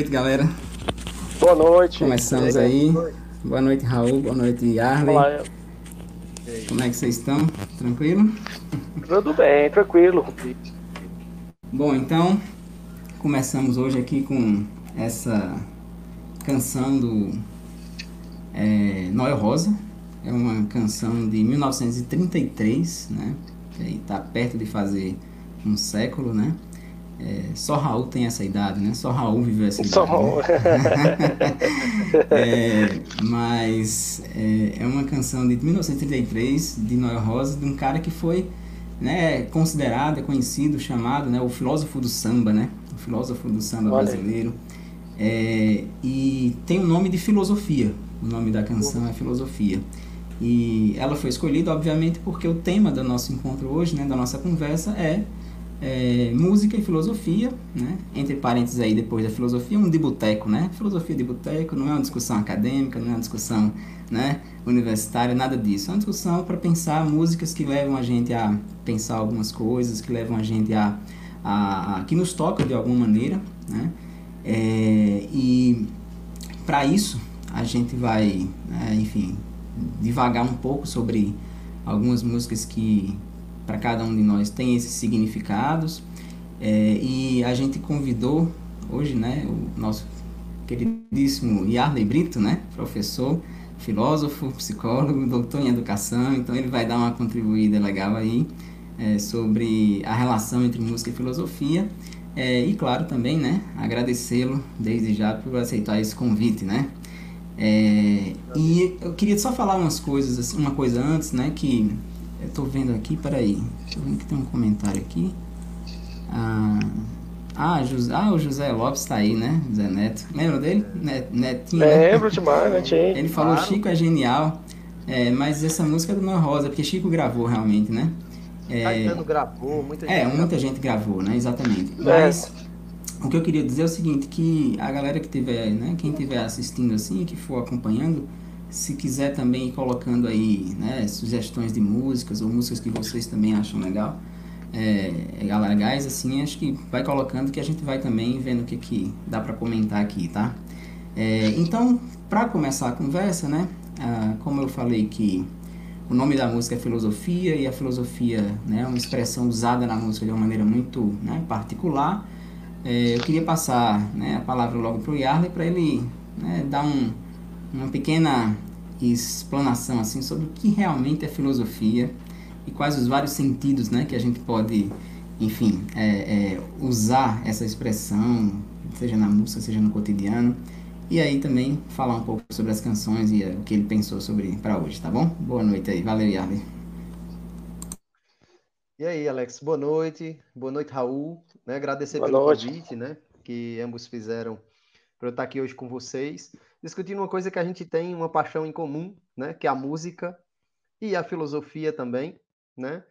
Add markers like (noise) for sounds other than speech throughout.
noite, galera. Boa noite. Começamos aí. Boa noite. Boa noite, Raul. Boa noite, Arley. Olá, Como é que vocês estão? Tranquilo? tudo bem, tranquilo. Bom, então começamos hoje aqui com essa canção do é, Noel Rosa. É uma canção de 1933, né? Que aí tá perto de fazer um século, né? É, só Raul tem essa idade, né? Só Raul viveu essa (laughs) idade. Só né? Raul. (laughs) É, mas é, é uma canção de 1933 de Noel Rosa, de um cara que foi né, considerado, é conhecido, chamado né, o filósofo do samba, né? O filósofo do samba Olha brasileiro. É, e tem o nome de filosofia. O nome da canção é Filosofia. E ela foi escolhida, obviamente, porque o tema do nosso encontro hoje, né, da nossa conversa, é, é, música e filosofia, né? Entre parênteses aí, depois da filosofia, um de boteco, né? Filosofia de boteco não é uma discussão acadêmica, não é uma discussão, né, universitária, nada disso. É uma discussão para pensar músicas que levam a gente a pensar algumas coisas, que levam a gente a, a, a que nos toca de alguma maneira, né? É, e para isso a gente vai, né, enfim, divagar um pouco sobre algumas músicas que para cada um de nós tem esses significados. É, e a gente convidou hoje, né, o nosso queridíssimo Yarley Brito, né, professor, filósofo, psicólogo, doutor em educação, então ele vai dar uma contribuída legal aí é, sobre a relação entre música e filosofia. É, e claro também, né, agradecê-lo desde já por aceitar esse convite, né. É, e eu queria só falar umas coisas, assim, uma coisa antes, né, que eu tô vendo aqui, peraí, deixa eu ver que tem um comentário aqui. Ah, ah, José, ah, o José Lopes tá aí, né, José Neto, lembra dele? Net, Netinho, né? Lembro demais, né, Tchê? Ele falou Claro. Chico é genial, é, mas essa música é do Noel Rosa, porque Chico gravou realmente, né? É, Caetano gravou, muita gente é, gravou. muita gente gravou, né? Exatamente. É. Mas o que eu queria dizer é o seguinte, que a galera que tiver, né, quem tiver assistindo assim, que for acompanhando, se quiser também ir colocando aí, né, sugestões de músicas ou músicas que vocês também acham legal, é, galera, legais, assim, acho que vai colocando que a gente vai também vendo o que, que dá para comentar aqui, tá? É, então, para começar a conversa, né, ah, como eu falei que o nome da música é filosofia e a filosofia né, é uma expressão usada na música de uma maneira muito né, particular. É, eu queria passar né, a palavra logo para o Yarley para ele né, dar um, uma pequena explanação assim sobre o que realmente é filosofia e quais os vários sentidos né, que a gente pode, enfim, é, é, usar essa expressão, seja na música, seja no cotidiano. E aí também falar um pouco sobre as canções e eh, o que ele pensou sobre para hoje, tá bom? Boa noite aí, valeu Yarley. E aí, Alex, boa noite. Boa noite, Raul. Né, agradecer Boa pelo noite. convite, né, que ambos fizeram para eu estar aqui hoje com vocês, discutindo uma coisa que a gente tem uma paixão em comum, né? Que é a música e a filosofia também, né?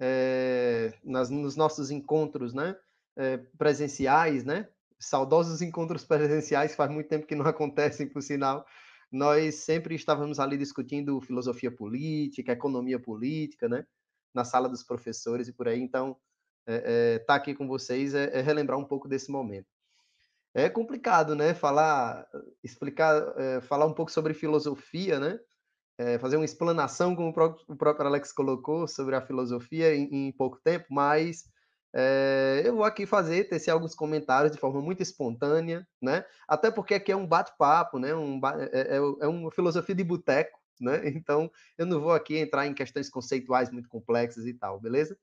É, nas, nos nossos encontros, né? É, presenciais, né? Saudosos encontros (laughs) presenciais, faz muito tempo que não acontecem, por sinal. Nós sempre estávamos ali discutindo filosofia política, economia política, né? Na sala dos professores e por aí. Então, estar é, é, tá aqui com vocês é, é relembrar um pouco desse momento. É complicado, né? Falar, explicar, é, falar um pouco sobre filosofia, né? É, fazer uma explanação, como o próprio, o próprio, Alex colocou, sobre a filosofia em, em pouco tempo, mas é, eu vou aqui fazer, tecer alguns comentários de forma muito espontânea, né? Até porque aqui é um bate-papo, né? Um, é, é, é uma filosofia de boteco, né? (laughs) Então eu não vou aqui entrar em questões conceituais muito complexas e tal, beleza?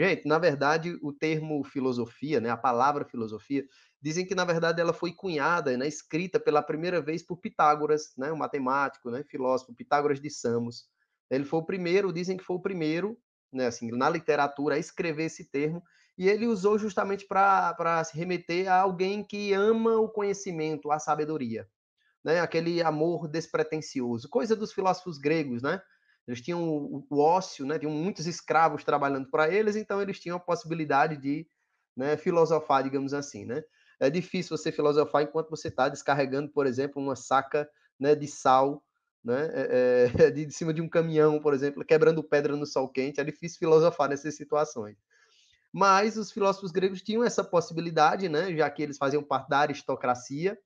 Gente, na verdade, o termo filosofia, né, a palavra filosofia, dizem que na verdade ela foi cunhada, né, escrita pela primeira vez por Pitágoras, né, um matemático, né, filósofo, Pitágoras de Samos. Ele foi o primeiro, dizem que foi o primeiro, né, assim, na literatura a escrever esse termo, e ele usou justamente para se remeter a alguém que ama o conhecimento, a sabedoria, né, aquele amor despretensioso, coisa dos filósofos gregos, né? Eles tinham o, o ócio, né? Tinham muitos escravos trabalhando para eles, então eles tinham a possibilidade de né, filosofar, digamos assim, né? É difícil você filosofar enquanto você está descarregando, por exemplo, uma saca né, de sal né, é, é, (laughs) de, de cima de um caminhão, por exemplo, quebrando pedra no sol quente. É difícil filosofar nessas situações. Mas os filósofos gregos tinham essa possibilidade, né, já que eles faziam parte da aristocracia,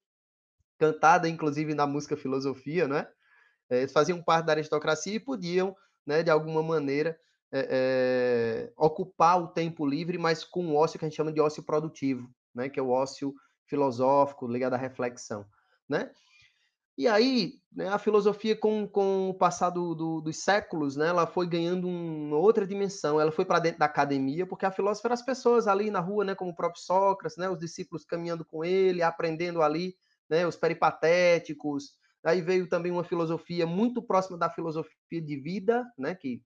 cantada inclusive na música filosofia, né? É, eles faziam parte da aristocracia e podiam, né, de alguma maneira, é, é, ocupar o tempo livre, mas com um ócio que a gente chama de ócio produtivo, né, que é o ócio filosófico ligado à reflexão, né? E aí, né, a filosofia, com, com o passar do, do, dos séculos, né, ela foi ganhando uma outra dimensão. Ela foi para dentro da academia, porque a filósofa era as pessoas ali na rua, né, como o próprio Sócrates, né, os discípulos caminhando com ele, aprendendo ali, né, os peripatéticos, Aí veio também uma filosofia muito próxima da filosofia de vida, né, que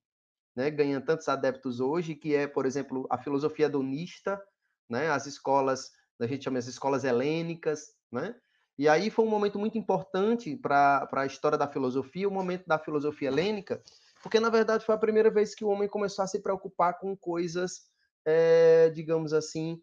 né, ganha tantos adeptos hoje, que é, por exemplo, a filosofia hedonista, né, as escolas, a gente chama as escolas helênicas, né? E aí foi um momento muito importante para a história da filosofia, o momento da filosofia helênica, porque na verdade foi a primeira vez que o homem começou a se preocupar com coisas, é, digamos assim,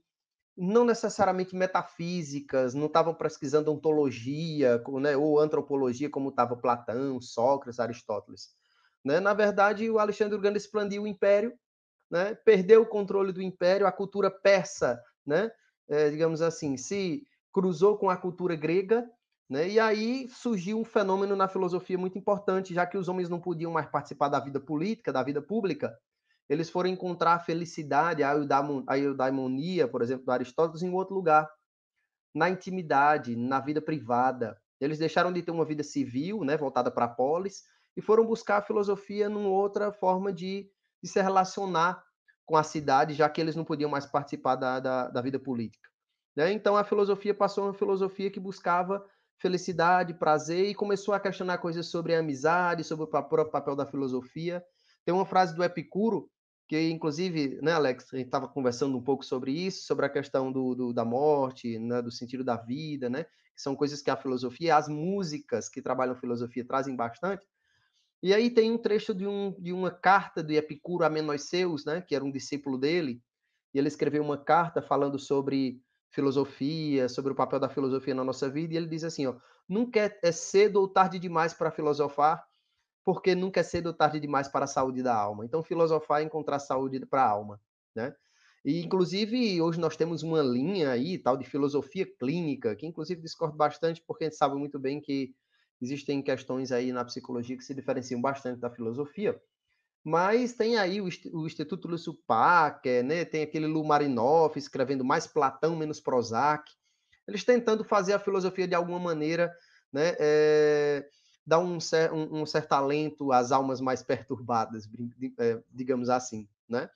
não necessariamente metafísicas, não estavam pesquisando ontologia né, ou antropologia, como estava Platão, Sócrates, Aristóteles. Né? Na verdade, o Alexandre o Grande expandiu o império, né? perdeu o controle do império, a cultura persa? É, digamos assim, se cruzou com a cultura grega, né? e aí surgiu um fenômeno na filosofia muito importante, já que os homens não podiam mais participar da vida política, da vida pública, eles foram encontrar a felicidade, a eudaimonia, por exemplo, do Aristóteles, em outro lugar, na intimidade, na vida privada. Eles deixaram de ter uma vida civil, né, voltada para a polis, e foram buscar a filosofia numa outra forma de, de, se relacionar com a cidade, já que eles não podiam mais participar da, da, da vida política. Né? Então a filosofia passou uma filosofia que buscava felicidade, prazer, e começou a questionar coisas sobre a amizade, sobre o papel da filosofia. Tem uma frase do Epicuro que inclusive, né, Alex, a gente estava conversando um pouco sobre isso, sobre a questão do, do da morte, né, do sentido da vida, né, que são coisas que a filosofia, as músicas que trabalham filosofia trazem bastante. E aí tem um trecho de, um, de uma carta de Epicuro a Menoiseus, né, que era um discípulo dele, e ele escreveu uma carta falando sobre filosofia, sobre o papel da filosofia na nossa vida, e ele diz assim, ó, nunca é, é cedo ou tarde demais para filosofar, porque nunca é cedo ou tarde demais para a saúde da alma. Então, filosofar é encontrar saúde para a alma, né? E, inclusive, hoje nós temos uma linha aí, tal, de filosofia clínica, que, inclusive, discordo bastante, porque a gente sabe muito bem que existem questões aí na psicologia que se diferenciam bastante da filosofia, mas tem aí o, o Instituto Lúcio Packer, né? tem aquele Lu Marinoff escrevendo mais Platão, menos Prozac, eles tentando fazer a filosofia de alguma maneira, né? É dá um, um, um certo alento às almas mais perturbadas, é, digamos assim, né?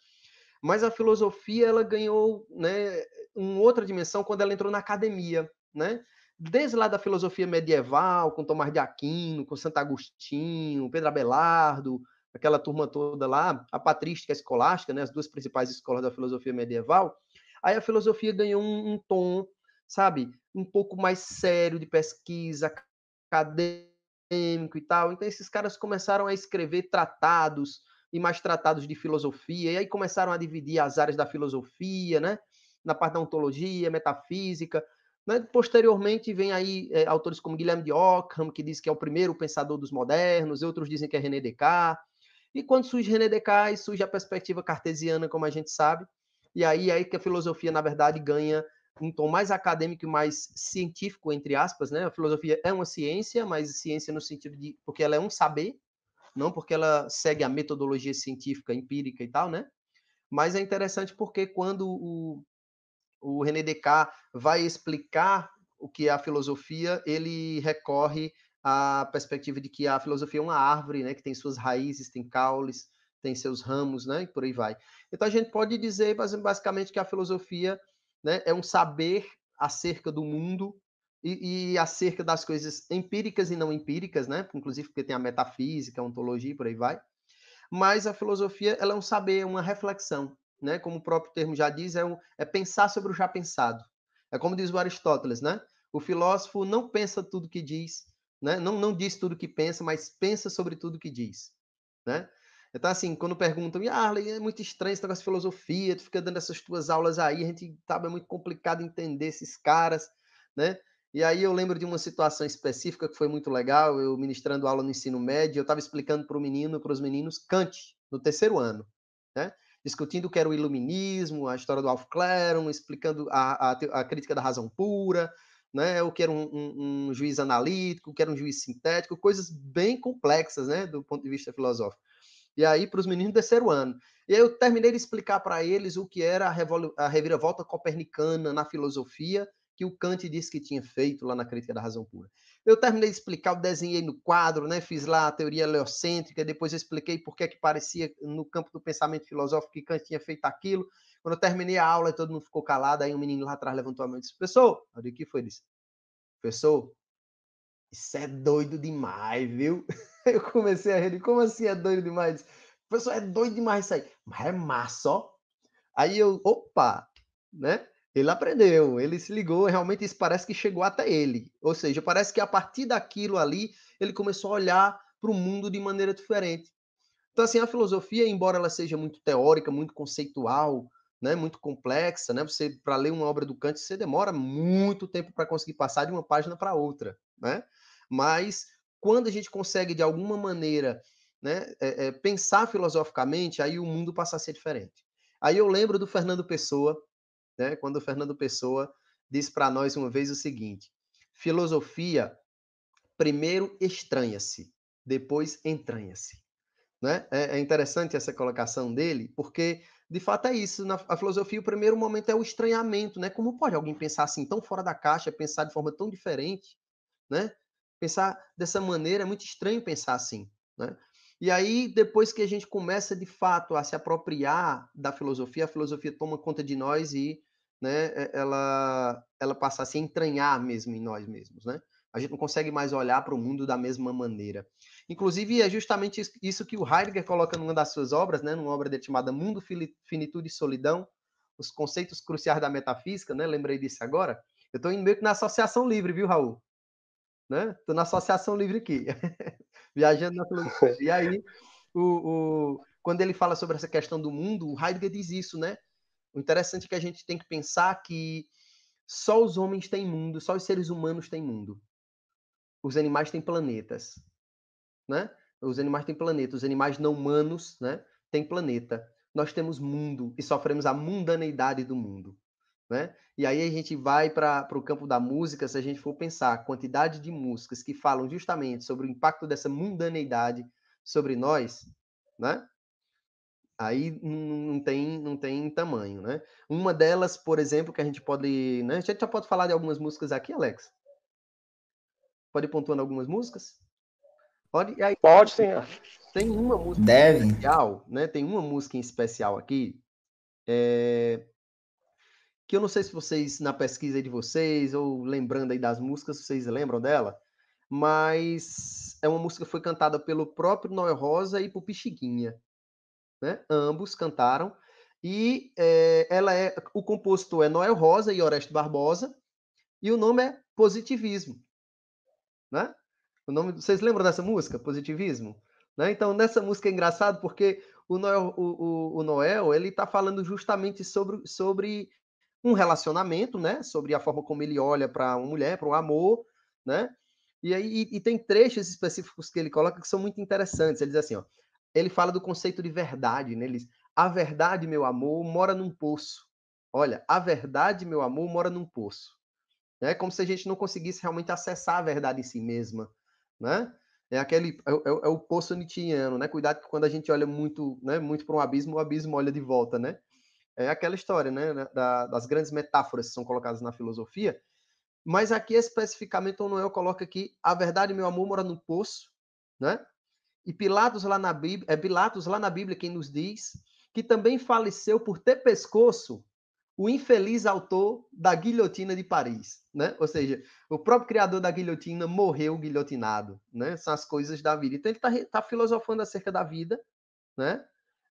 Mas a filosofia ela ganhou, né, uma outra dimensão quando ela entrou na academia, né? Desde lá da filosofia medieval, com Tomás de Aquino, com Santo Agostinho, Pedro Abelardo, aquela turma toda lá, a patrística a escolástica, né, as duas principais escolas da filosofia medieval, aí a filosofia ganhou um, um tom sabe, um pouco mais sério de pesquisa, acadêmico e tal. Então esses caras começaram a escrever tratados e mais tratados de filosofia, e aí começaram a dividir as áreas da filosofia, né? Na parte da ontologia, metafísica. Né? Posteriormente, vem aí é, autores como Guilherme de Ockham, que diz que é o primeiro pensador dos modernos, outros dizem que é René Descartes. E quando surge René Descartes, surge a perspectiva cartesiana, como a gente sabe, e aí é que a filosofia, na verdade, ganha um tom mais acadêmico e mais científico, entre aspas, né? A filosofia é uma ciência, mas ciência no sentido de... porque ela é um saber, não porque ela segue a metodologia científica, empírica e tal, né? Mas é interessante porque quando o, o René Descartes vai explicar o que é a filosofia, ele recorre à perspectiva de que a filosofia é uma árvore, né, que tem suas raízes, tem caules, tem seus ramos, né, e por aí vai. Então a gente pode dizer basicamente que a filosofia, né, é um saber acerca do mundo e, e, acerca das coisas empíricas e não empíricas, né? Inclusive porque tem a metafísica, a ontologia, por aí vai. Mas a filosofia ela é um saber, uma reflexão, né? Como o próprio termo já diz, é, um, é pensar sobre o já pensado. É como diz o Aristóteles, né? O filósofo não pensa tudo que diz, né? Não, não diz tudo que pensa, mas pensa sobre tudo que diz, né? Então, assim, quando perguntam, ah, é muito estranho esse negócio de filosofia, tu fica dando essas tuas aulas aí, a gente sabe, é muito complicado entender esses caras, né? E aí eu lembro de uma situação específica que foi muito legal, eu ministrando aula no ensino médio, eu estava explicando para o menino, para os meninos, Kant, no terceiro ano, né? discutindo o que era o iluminismo, a história do Alf Claron, explicando a, a, a crítica da razão pura, né? o que era um, um, um, juiz analítico, o que era um juiz sintético, coisas bem complexas né? do ponto de vista filosófico. E aí, para os meninos do terceiro ano. E aí eu terminei de explicar para eles o que era a, a reviravolta copernicana na filosofia que o Kant disse que tinha feito lá na Crítica da Razão Pura. Eu terminei de explicar, eu desenhei no quadro, né, fiz lá a teoria heliocêntrica, depois eu expliquei por que, que parecia no campo do pensamento filosófico que Kant tinha feito aquilo. Quando eu terminei a aula, todo mundo ficou calado, aí um menino lá atrás levantou a mão e disse, professor, o que foi? Ele professor, isso é doido demais, viu? (laughs) (laughs) Eu comecei a rir, como assim é doido demais? Professor, é doido demais isso aí. Mas é massa, ó. Aí eu, opa, né? Ele aprendeu, ele se ligou, realmente isso parece que chegou até ele. Ou seja, parece que a partir daquilo ali, ele começou a olhar para o mundo de maneira diferente. Então, assim, a filosofia, embora ela seja muito teórica, muito conceitual, né, muito complexa, né? Você para ler uma obra do Kant, você demora muito tempo para conseguir passar de uma página para outra, né? Mas quando a gente consegue de alguma maneira, né, é, é, pensar filosoficamente, aí o mundo passa a ser diferente. Aí eu lembro do Fernando Pessoa, né, quando o Fernando Pessoa disse para nós uma vez o seguinte: filosofia primeiro estranha-se, depois entranha-se. Né? É, é, interessante essa colocação dele, porque de fato é isso. Na a filosofia, o primeiro momento é o estranhamento, né? Como pode alguém pensar assim tão fora da caixa, pensar de forma tão diferente, né? Pensar dessa maneira é muito estranho pensar assim, né? E aí, depois que a gente começa de fato a se apropriar da filosofia, a filosofia toma conta de nós e né, ela, ela passa a se entranhar mesmo em nós mesmos, né? A gente não consegue mais olhar para o mundo da mesma maneira. Inclusive, é justamente isso que o Heidegger coloca numa das suas obras, né, numa obra dele chamada Mundo, Finitude e Solidão, os conceitos cruciais da metafísica, né? Lembrei disso agora. Eu estou indo meio que na associação livre, viu, Raul? Né? Estou na associação livre aqui, (laughs) viajando na filosofia. E aí, o, o, quando ele fala sobre essa questão do mundo, o Heidegger diz isso, né? O interessante é que a gente tem que pensar que só os homens têm mundo, só os seres humanos têm mundo. Os animais têm planetas, né? Os animais têm planeta, os animais não humanos, né, têm planeta. Nós temos mundo e sofremos a mundaneidade do mundo, né? E aí a gente vai para o campo da música, se a gente for pensar a quantidade de músicas que falam justamente sobre o impacto dessa mundaneidade sobre nós, né? aí não tem, não tem tamanho, né? Uma delas, por exemplo, que a gente pode. Né? A gente já pode falar de algumas músicas aqui, Alex? Pode ir pontuando algumas músicas? Pode, aí, pode sim. Tem uma música Deve. especial, né? Tem uma música em especial aqui. É... Que eu não sei se vocês, na pesquisa de vocês, ou lembrando aí das músicas, vocês lembram dela, mas é uma música que foi cantada pelo próprio Noel Rosa e por Pixiguinha né? Ambos cantaram. E é, ela é o compositor é Noel Rosa e Orestes Barbosa, E o nome é Positivismo. Né? O nome, vocês lembram dessa música, Positivismo? Né? Então, nessa música é engraçado porque o Noel, o, o, o Noel ele está falando justamente sobre, sobre um relacionamento, né? Sobre a forma como ele olha para uma mulher, para o amor, né? E aí e, tem trechos específicos que ele coloca que são muito interessantes. Ele diz assim, ó, ele fala do conceito de verdade, né? Ele diz, a verdade, meu amor, mora num poço. Olha, a verdade, meu amor, mora num poço. É como se a gente não conseguisse realmente acessar a verdade em si mesma, né? É aquele é, é, é o poço nietzschiano, né? Cuidado que quando a gente olha muito, né, muito para um abismo, o abismo olha de volta, né? É aquela história, né, da, das grandes metáforas que são colocadas na filosofia. Mas aqui especificamente o Noel coloca que a verdade, meu amor, mora no poço, né? E Pilatos lá na Bíblia, é Pilatos lá na Bíblia quem nos diz que também faleceu por ter pescoço o infeliz autor da guilhotina de Paris, né? Ou seja, o próprio criador da guilhotina morreu guilhotinado, né? São as coisas da vida. Então ele está tá filosofando acerca da vida, né?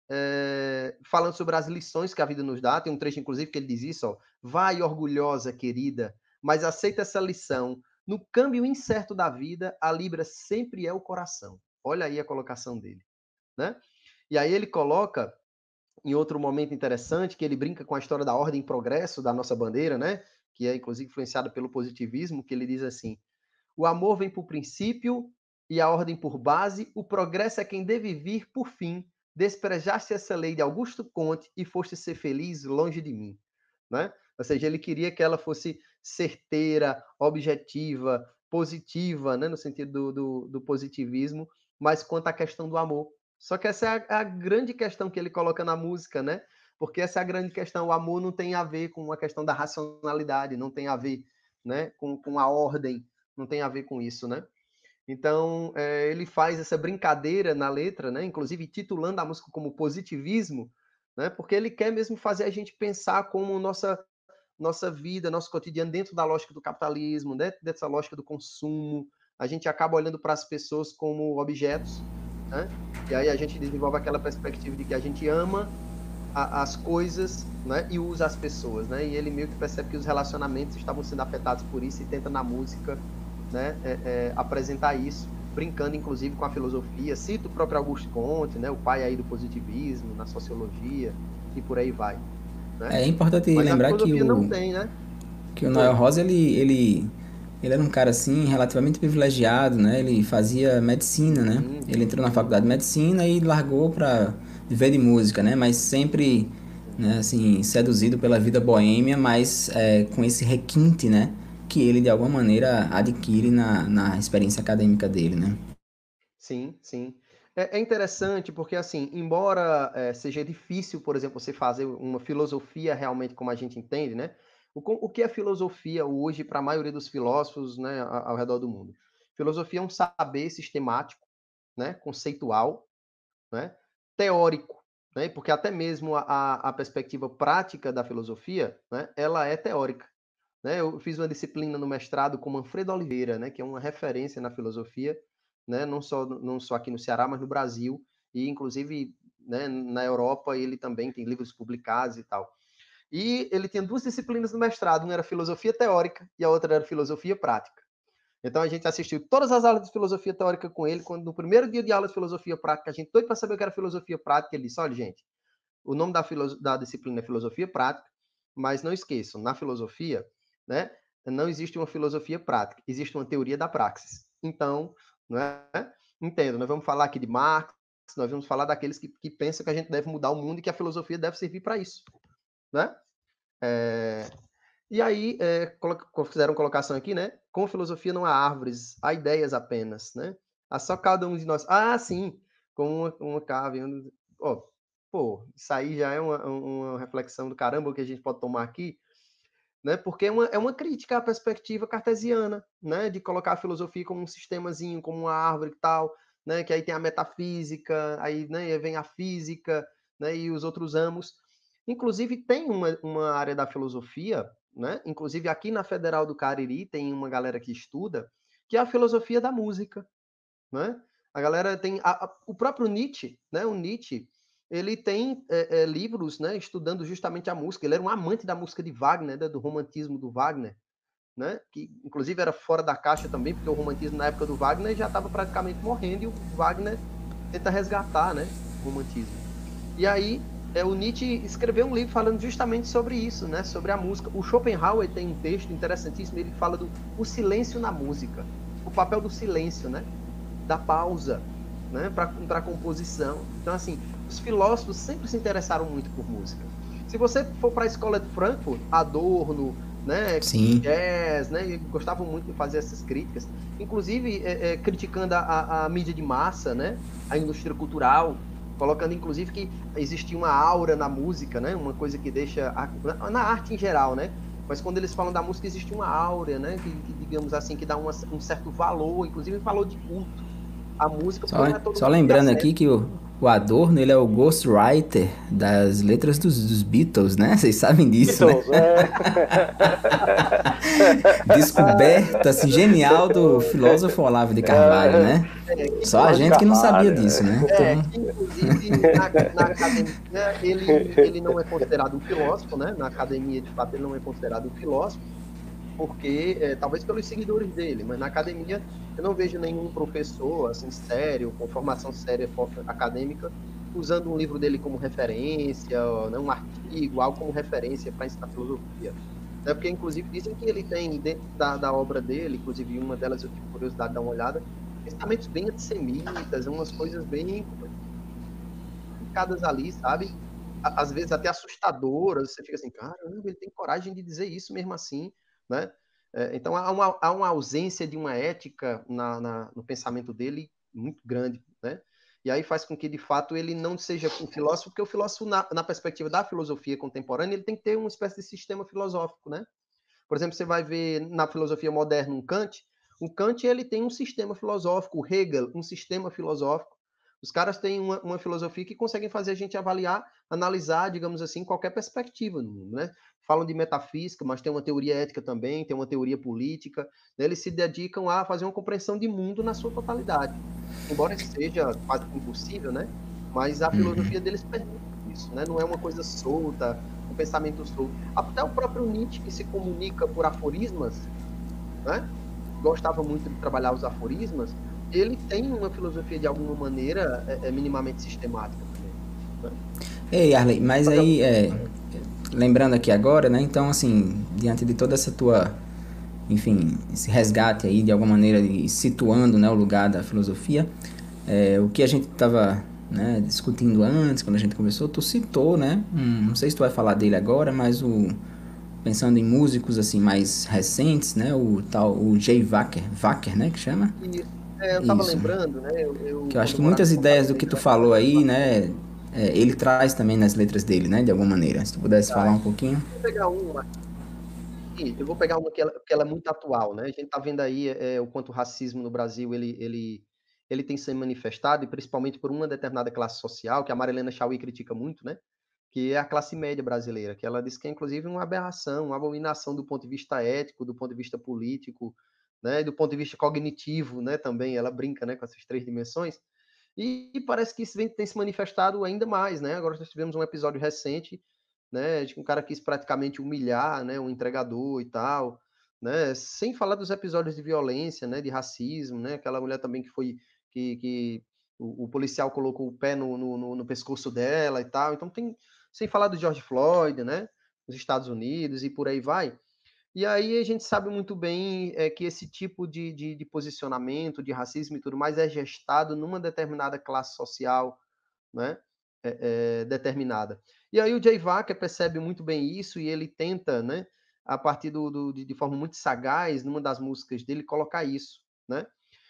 É, falando sobre as lições que a vida nos dá. Tem um trecho, inclusive, que ele diz isso: ó, vai orgulhosa, querida, mas aceita essa lição. No câmbio incerto da vida, a Libra sempre é o coração. Olha aí a colocação dele, né? E aí ele coloca em outro momento interessante, que ele brinca com a história da ordem e progresso da nossa bandeira, né? Que é inclusive influenciada pelo positivismo, que ele diz assim: o amor vem por princípio e a ordem por base, o progresso é quem deve vir por fim. Desprejaste essa lei de Augusto Conte e foste ser feliz longe de mim, né? Ou seja, ele queria que ela fosse certeira, objetiva, positiva, né? No sentido do, do, do positivismo, mas quanto à questão do amor, só que essa é a, a, grande questão que ele coloca na música, né? Porque essa é a grande questão. O amor não tem a ver com a questão da racionalidade, não tem a ver né, com, com a ordem, não tem a ver com isso, né? Então, é, ele faz essa brincadeira na letra, né? Inclusive titulando a música como positivismo, né? Porque ele quer mesmo fazer a gente pensar como nossa nossa vida, nosso cotidiano dentro da lógica do capitalismo, dentro dessa lógica do consumo. A gente acaba olhando para as pessoas como objetos né? E aí a gente desenvolve aquela perspectiva de que a gente ama a, as coisas né? e usa as pessoas, né? E ele meio que percebe que os relacionamentos estavam sendo afetados por isso e tenta na música né? É, é, apresentar isso, brincando inclusive com a filosofia. Cita o próprio Augusto Conte, né? o pai aí do positivismo, na sociologia e por aí vai. Né? É importante Mas lembrar que o, não tem, né? que o Noel Rosa ele, ele ele era um cara assim relativamente privilegiado, né? Ele fazia medicina, né? Uhum. Ele entrou na faculdade de medicina e largou para viver de música, né? Mas sempre, né? Assim, seduzido pela vida boêmia, mas é, com esse requinte, né? Que ele de alguma maneira adquire na, na experiência acadêmica dele, né? Sim, sim. É, é interessante porque, assim, embora é, seja difícil, por exemplo, você fazer uma filosofia realmente como a gente entende, né? O, o que é filosofia hoje para a maioria dos filósofos né, ao, redor do mundo? Filosofia é um saber sistemático, né, conceitual, né, teórico, né, porque até mesmo a, a perspectiva prática da filosofia, né, ela é teórica. Né? Eu fiz uma disciplina no mestrado com Manfredo Oliveira, né, que é uma referência na filosofia, né, não, só, não só aqui no Ceará, mas no Brasil, e inclusive né, na Europa ele também tem livros publicados e tal. E ele tinha duas disciplinas no mestrado, uma era filosofia teórica e a outra era filosofia prática. Então a gente assistiu todas as aulas de filosofia teórica com ele, quando no primeiro dia de aula de filosofia prática, a gente doido para saber o que era filosofia prática, ele disse: olha, gente, o nome da, da disciplina é filosofia prática, mas não esqueçam, na filosofia, né, não existe uma filosofia prática, existe uma teoria da praxis. Então, não é? Entendo, nós vamos falar aqui de Marx, nós vamos falar daqueles que, que pensam que a gente deve mudar o mundo e que a filosofia deve servir para isso né? É, e aí é, fizeram colocação aqui, né? Com filosofia não há árvores, há ideias apenas, né? Há só cada um de nós. Ah, sim, com uma, uma cave. Oh, pô, isso aí já é uma, uma reflexão do caramba que a gente pode tomar aqui, né? Porque é uma, é uma crítica à perspectiva cartesiana, né? De colocar a filosofia como um sistemazinho, como uma árvore e tal, né? Que aí tem a metafísica, aí né, vem a física, né? E os outros ramos. Inclusive, tem uma, uma área da filosofia, né? Inclusive, aqui na Federal do Cariri tem uma galera que estuda, que é a filosofia da música, né? A galera tem a, a, o próprio Nietzsche, né? O Nietzsche, ele tem é, é, livros, né? Estudando justamente a música. Ele era um amante da música de Wagner, né? do romantismo do Wagner, né? Que inclusive era fora da caixa também, porque o romantismo na época do Wagner já estava praticamente morrendo e o Wagner tenta resgatar, né? O romantismo. E aí é, o Nietzsche escreveu um livro falando justamente sobre isso, né? Sobre a música. O Schopenhauer tem um texto interessantíssimo. Ele fala do o silêncio na música, o papel do silêncio, né? Da pausa, né? Para a composição. Então assim, os filósofos sempre se interessaram muito por música. Se você for para a escola de Frankfurt, Adorno, né, Sim. jazz, né, gostavam muito de fazer essas críticas, inclusive é, é, criticando a, a, mídia de massa, né, a indústria cultural, colocando inclusive que existia uma aura na música, né, uma coisa que deixa a, na arte em geral, né, mas quando eles falam da música existe uma aura, né, que, que digamos assim que dá uma, um certo valor, inclusive valor de culto a música. Só, é só lembrando aqui que o, o Adorno, ele é o ghostwriter das letras dos, dos Beatles, né? Vocês sabem disso, né? Beatles, né? É. (laughs) Descoberta, assim, genial do filósofo Olavo de Carvalho, né? É, Só a gente que não sabia disso, né? É, então... inclusive, na, na, academia, ele, ele não é considerado um filósofo, né? Na academia, de fato, ele não é considerado um filósofo, porque, é, talvez pelos seguidores dele, mas na academia eu não vejo nenhum professor, assim, sério, com formação séria acadêmica, usando um livro dele como referência, né, um artigo, algo como referência para ensinar filosofia. É porque, inclusive, dizem que ele tem, dentro da, da obra dele, inclusive uma delas eu tive curiosidade de dar uma olhada, pensamentos bem antissemitas, umas coisas bem complicadas ali, sabe? Às vezes até assustadoras, você fica assim, caramba, ele tem coragem de dizer isso mesmo assim, né? É, então há uma, há uma, ausência de uma ética na, na, no pensamento dele muito grande, né? E aí faz com que, de fato, ele não seja um filósofo, porque o filósofo, na, na perspectiva da filosofia contemporânea, ele tem que ter uma espécie de sistema filosófico, né? Por exemplo, você vai ver na filosofia moderna um Kant, o Kant ele tem um sistema filosófico, o Hegel, um sistema filosófico. Os caras têm uma, uma filosofia que conseguem fazer a gente avaliar, analisar, digamos assim, qualquer perspectiva no mundo, né? falam de metafísica, mas tem uma teoria ética também, tem uma teoria política. Né? Eles se dedicam a fazer uma compreensão de mundo na sua totalidade. Embora seja quase impossível, né? Mas a uhum. filosofia deles permite isso, né? Não é uma coisa solta, um pensamento solto. Até o próprio Nietzsche, que se comunica por aforismas, né? Gostava muito de trabalhar os aforismas. Ele tem uma filosofia de alguma maneira é, é minimamente sistemática também. Né? Ei, Arley, mas aí é, lembrando aqui agora, né? Então, assim, diante de toda essa tua, enfim, esse resgate aí, de alguma maneira, situando né, o lugar da filosofia, é, o que a gente estava né, discutindo antes, quando a gente conversou, tu citou, né? Um, não sei se tu vai falar dele agora, mas o pensando em músicos assim mais recentes, né? O tal o Jay Wacker, Wacker, né, que chama? Isso. É, eu estava lembrando, né? Eu, eu, que eu acho que muitas ideias do que tu falou aí, né, é, ele traz também nas letras dele, né? De alguma maneira. Se tu pudesse falar um pouquinho. Vou pegar uma. Eu vou pegar uma que ela, que ela é muito atual, né? A gente tá vendo aí é, o quanto o racismo no Brasil ele, ele, ele tem se manifestado, e principalmente por uma determinada classe social, que a Marilena Chauí critica muito, né? Que é a classe média brasileira, que ela diz que é inclusive uma aberração, uma abominação do ponto de vista ético, do ponto de vista político, né? Do ponto de vista cognitivo, né? Também ela brinca, né? Com essas três dimensões. E, parece que isso vem, tem se manifestado ainda mais, né? Agora nós tivemos um episódio recente, né, de que um cara quis praticamente humilhar, né, um entregador e tal, né? Sem falar dos episódios de violência, né, de racismo, né? Aquela mulher também que foi que, que o, o policial colocou o pé no, no, no, pescoço dela e tal. Então tem, sem falar do George Floyd, né? Nos Estados Unidos e por aí vai. E aí a gente sabe muito bem é, que esse tipo de, de, de, posicionamento, de racismo e tudo mais é gestado numa determinada classe social, né? É, é, determinada. E aí o Jay Wacker percebe muito bem isso e ele tenta, né? A partir do, do de, de forma muito sagaz, numa das músicas dele, colocar isso, né?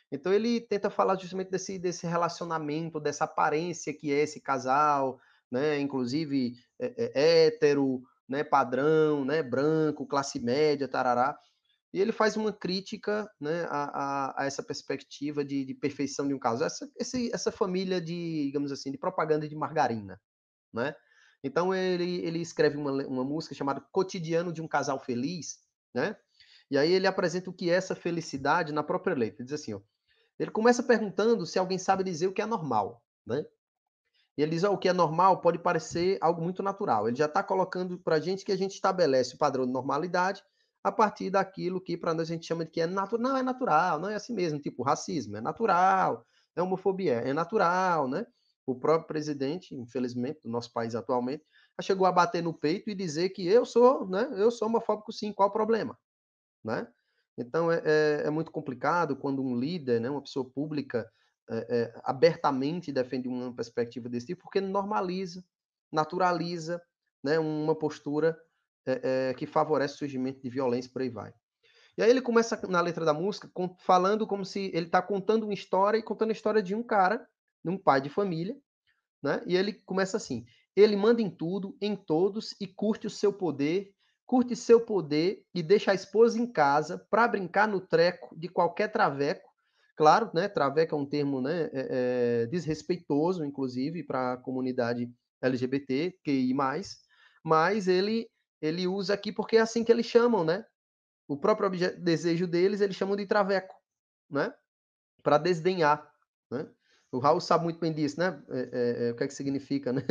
Então ele tenta falar justamente desse, desse relacionamento, dessa aparência que é esse casal, né? Inclusive é, é, hétero, né, padrão, né, branco, classe média, tarará. E ele faz uma crítica né, a, a, a essa perspectiva de, de, perfeição de um caso, essa, esse, essa família de, digamos assim, de propaganda de margarina. Né? Então ele, ele escreve uma, uma música chamada Cotidiano de um Casal Feliz, né? E aí ele apresenta o que é essa felicidade na própria letra. Ele diz assim, ó, ele começa perguntando se alguém sabe dizer o que é normal, né? E ele diz: oh, o que é normal pode parecer algo muito natural. Ele já está colocando para a gente que a gente estabelece o padrão de normalidade a partir daquilo que para nós a gente chama de que é natural. Não, é natural, não é assim mesmo, tipo racismo, é natural, é homofobia, é natural, né? O próprio presidente, infelizmente, do nosso país atualmente, chegou a bater no peito e dizer que eu sou, né? Eu sou homofóbico sim, qual o problema? Né? Então é, é, é muito complicado quando um líder, né, uma pessoa pública, é, abertamente defende uma perspectiva desse tipo, porque normaliza, naturaliza né, uma postura é, que favorece o surgimento de violência por aí vai. E aí ele começa na letra da música falando como se ele está contando uma história e contando a história de um cara, de um pai de família, né? E ele começa assim: ele manda em tudo, em todos e curte o seu poder, curte seu poder e deixa a esposa em casa para brincar no treco de qualquer traveco. Claro, né? Traveco é um termo, né? É, é, desrespeitoso, inclusive, para a comunidade LGBT, QI+, mas ele ele usa aqui porque é assim que eles chamam, né? O próprio desejo deles, eles chamam de traveco, né? Para desdenhar, né? O Raul sabe muito bem disso, né? É, o que é que significa, (laughs) né?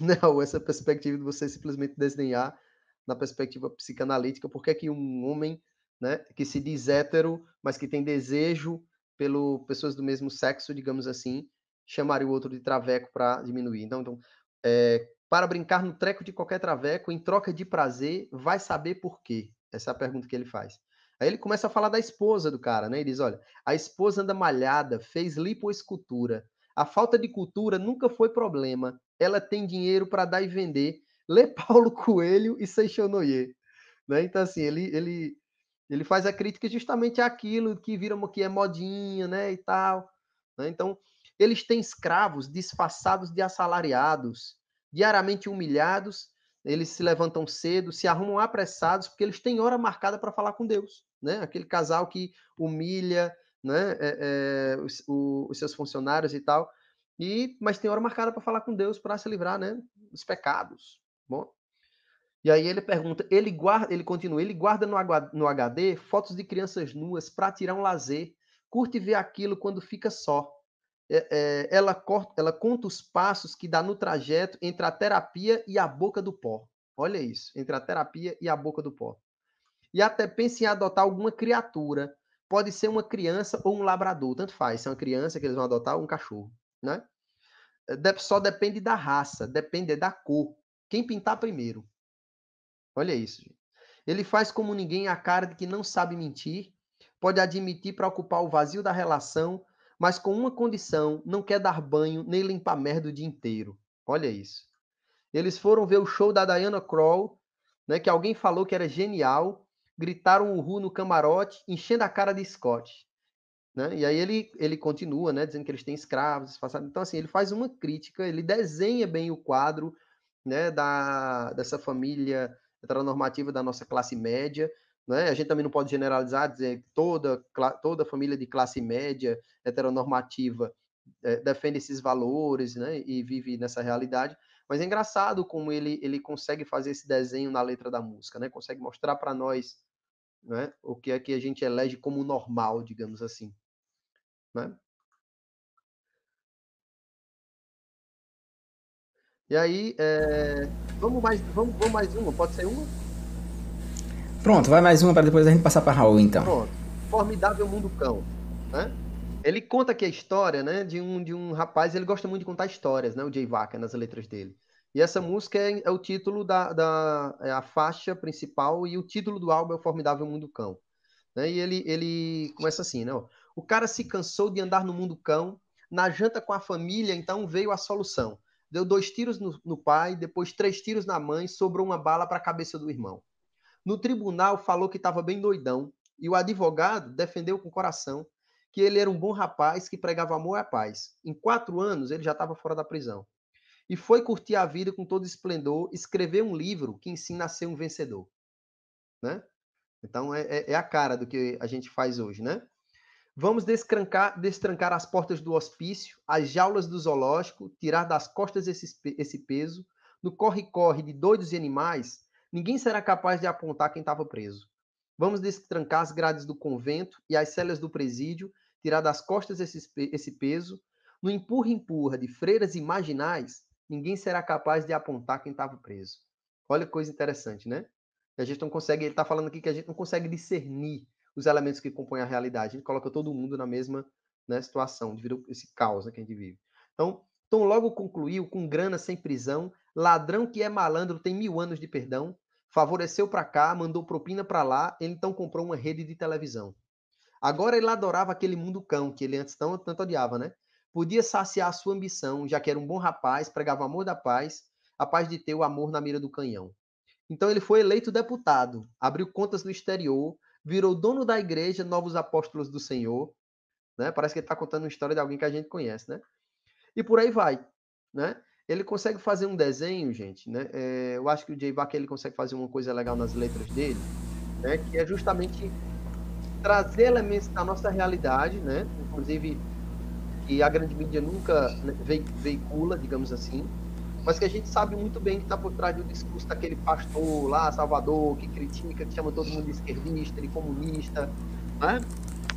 Não, essa perspectiva de você simplesmente desdenhar na perspectiva psicanalítica, porque é que um homem, né, que se diz hétero, mas que tem desejo pelo pessoas do mesmo sexo, digamos assim, chamaria o outro de traveco para diminuir. Então, então é, para brincar no treco de qualquer traveco, em troca de prazer, vai saber por quê? Essa é a pergunta que ele faz. Aí ele começa a falar da esposa do cara, né? Ele diz: olha, a esposa anda malhada, fez lipoescultura. A falta de cultura nunca foi problema. Ela tem dinheiro para dar e vender. Lê (laughs) Paulo Coelho e Seixonoye. Né? Então, assim, ele, ele, ele faz a crítica justamente àquilo que vira que é modinha, né? E tal. Né? Então, eles têm escravos disfarçados de assalariados diariamente humilhados, eles se levantam cedo, se arrumam apressados, porque eles têm hora marcada para falar com Deus. Né? Aquele casal que humilha né, é, é, os, o, os, seus funcionários e tal, e mas tem hora marcada para falar com Deus para se livrar né, dos pecados. Bom, e aí ele pergunta, ele guarda, ele continua, ele guarda no, HD fotos de crianças nuas para tirar um lazer, curte ver aquilo quando fica só é, é, ela, corta, ela conta os passos que dá no trajeto entre a terapia e a boca do pó. Olha isso, entre a terapia e a boca do pó. E até pensa em adotar alguma criatura. Pode ser uma criança ou um labrador, tanto faz. Se é uma criança que eles vão adotar ou um cachorro, né? Só depende da raça, depende da cor. Quem pintar primeiro. Olha isso. Gente. Ele faz como ninguém a cara de que não sabe mentir, pode admitir para ocupar o vazio da relação, mas com uma condição: não quer dar banho nem limpar merda o dia inteiro. Olha isso. Eles foram ver o show da Diana Kroll, né, que alguém falou que era genial, gritaram um ru no camarote, enchendo a cara de Scott. Né? E aí ele, ele continua, né, dizendo que eles têm escravos, então assim, ele faz uma crítica, ele desenha bem o quadro, né, da, dessa família heteronormativa da nossa classe média, né? A gente também não pode generalizar, dizer que toda, toda família de classe média heteronormativa é, defende esses valores né? e vive nessa realidade. Mas é engraçado como ele, ele consegue fazer esse desenho na letra da música, né? consegue mostrar para nós né? o que é que a gente elege como normal, digamos assim. Né? E aí, é... vamos, mais, vamos, vamos mais uma? Pode ser uma? Pronto, vai mais uma para depois a gente passar para Raul, então. Pronto. Formidável Mundo Cão. Né? Ele conta aqui a história né, de, um, de um rapaz, ele gosta muito de contar histórias, né, o Jay Vaca, nas letras dele. E essa música é, é o título da, da é a faixa principal e o título do álbum é o Formidável Mundo Cão. Né? E ele, ele começa assim, né? Ó, o cara se cansou de andar no mundo cão, na janta com a família, então veio a solução. Deu dois tiros no, no pai, depois três tiros na mãe, sobrou uma bala para a cabeça do irmão. No tribunal falou que estava bem doidão e o advogado defendeu com coração que ele era um bom rapaz que pregava amor e paz. Em quatro anos ele já estava fora da prisão. E foi curtir a vida com todo esplendor, escrever um livro que ensina a ser um vencedor. Né? Então é, é, é a cara do que a gente faz hoje, né? Vamos destrancar, destrancar as portas do hospício, as jaulas do zoológico, tirar das costas esse, esse peso. No corre-corre de doidos e animais, ninguém será capaz de apontar quem estava preso. Vamos destrancar as grades do convento e as celas do presídio, tirar das costas esse, esse peso. No empurra-empurra de freiras imaginais, ninguém será capaz de apontar quem estava preso. Olha que coisa interessante, né? A gente não consegue, ele está falando aqui que a gente não consegue discernir os elementos que compõem a realidade. A gente coloca todo mundo na mesma né, situação, devido a esse caos né, que a gente vive. Então, Tom logo concluiu, com grana sem prisão, ladrão que é malandro tem mil anos de perdão, favoreceu para cá, mandou propina para lá, ele então comprou uma rede de televisão. Agora ele adorava aquele mundo cão que ele antes tão, tanto odiava, né? Podia saciar a sua ambição, já que era um bom rapaz, pregava o amor da paz, a paz de ter o amor na mira do canhão. Então ele foi eleito deputado, abriu contas no exterior, virou dono da igreja Novos Apóstolos do Senhor, né? Parece que ele está contando uma história de alguém que a gente conhece, né? E por aí vai, né? Ele consegue fazer um desenho, gente, né? É, eu acho que o Jay Bach ele consegue fazer uma coisa legal nas letras dele, né? Que é justamente trazer elementos da nossa realidade, né? Inclusive que a grande mídia nunca né, veicula, digamos assim, mas que a gente sabe muito bem que está por trás do discurso daquele pastor lá, Salvador, que critica, que chama todo mundo de esquerdista, de comunista, né?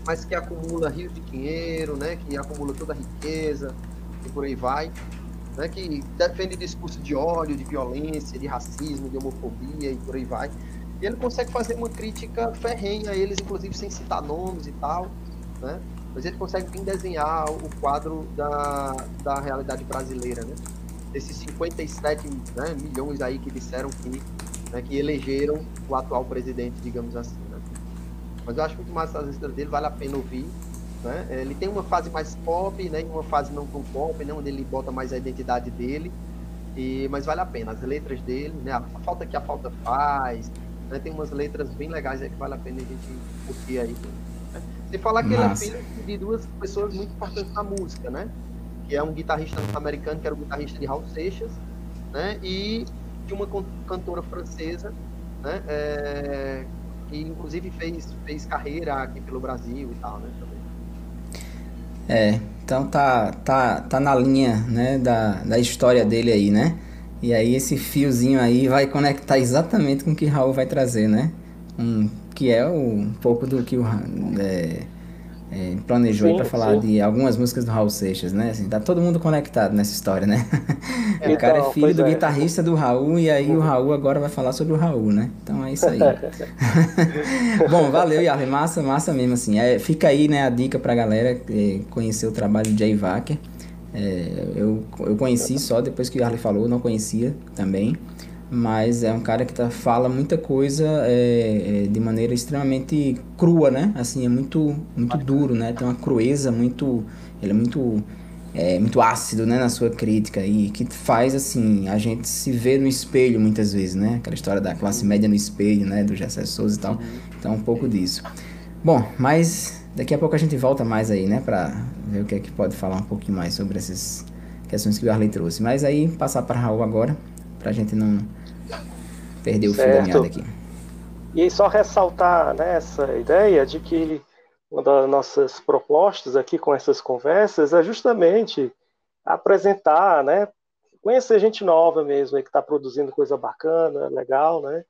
mas que acumula rios de dinheiro, né? que acumula toda a riqueza, e por aí vai, né? que defende discurso de ódio, de violência, de racismo, de homofobia, e por aí vai. E ele consegue fazer uma crítica ferrenha a eles, inclusive sem citar nomes e tal, né? mas ele consegue vir desenhar o quadro da, da realidade brasileira, né? Desses 57 né, milhões aí que disseram que, né, que elegeram o atual presidente, digamos assim. Né? Mas eu acho muito massa as letras dele, vale a pena ouvir. Né? Ele tem uma fase mais pop, né, uma fase não tão pop, né, onde ele bota mais a identidade dele. E, mas vale a pena, as letras dele, né, a falta que a falta faz, né, tem umas letras bem legais aí que vale a pena a gente curtir aí. Né? Sem falar que Nossa. ele é filho de duas pessoas muito importantes na música, né? Que é um guitarrista americano, que era o guitarrista de Raul Seixas, né? E de uma cantora francesa, né? É, que inclusive fez, fez carreira aqui pelo Brasil e tal, né? É, então tá, tá, tá na linha, né, da, da história dele aí, né? E aí esse fiozinho aí vai conectar exatamente com o que Raul vai trazer, né? Um, que é o, um pouco do que o... É, é, planejou para falar sim. de algumas músicas do Raul Seixas, né? Assim, tá todo mundo conectado nessa história, né? É, (laughs) o cara é então, é filho do é. guitarrista do Raul e aí o Raul agora vai falar sobre o Raul, né? Então é isso aí. (laughs) Bom, valeu, Yarley. Massa, massa mesmo, assim. É, fica aí, né, a dica pra galera é, conhecer o trabalho de Jay Wacker. eu, eu conheci só depois que o Yarley falou, não conhecia também mas é um cara que tá, fala muita coisa é, é, de maneira extremamente crua, né? Assim, é muito, muito duro, né? Tem uma crueza muito... Ele é muito, é, muito ácido, né? Na sua crítica e que faz, assim, a gente se ver no espelho muitas vezes, né? Aquela história da classe média no espelho, né? Do Gessé Souza e tal. Então, um pouco disso. Bom, mas daqui a pouco a gente volta mais aí, né? Pra ver o que é que pode falar um pouquinho mais sobre essas questões que o Arley trouxe. Mas aí, passar para Raul agora, pra gente não Perdeu certo. o fio da meada aqui. E só ressaltar né, essa ideia de que uma das nossas propostas aqui com essas conversas é justamente apresentar, né, conhecer gente nova mesmo, que está produzindo coisa bacana, legal, né,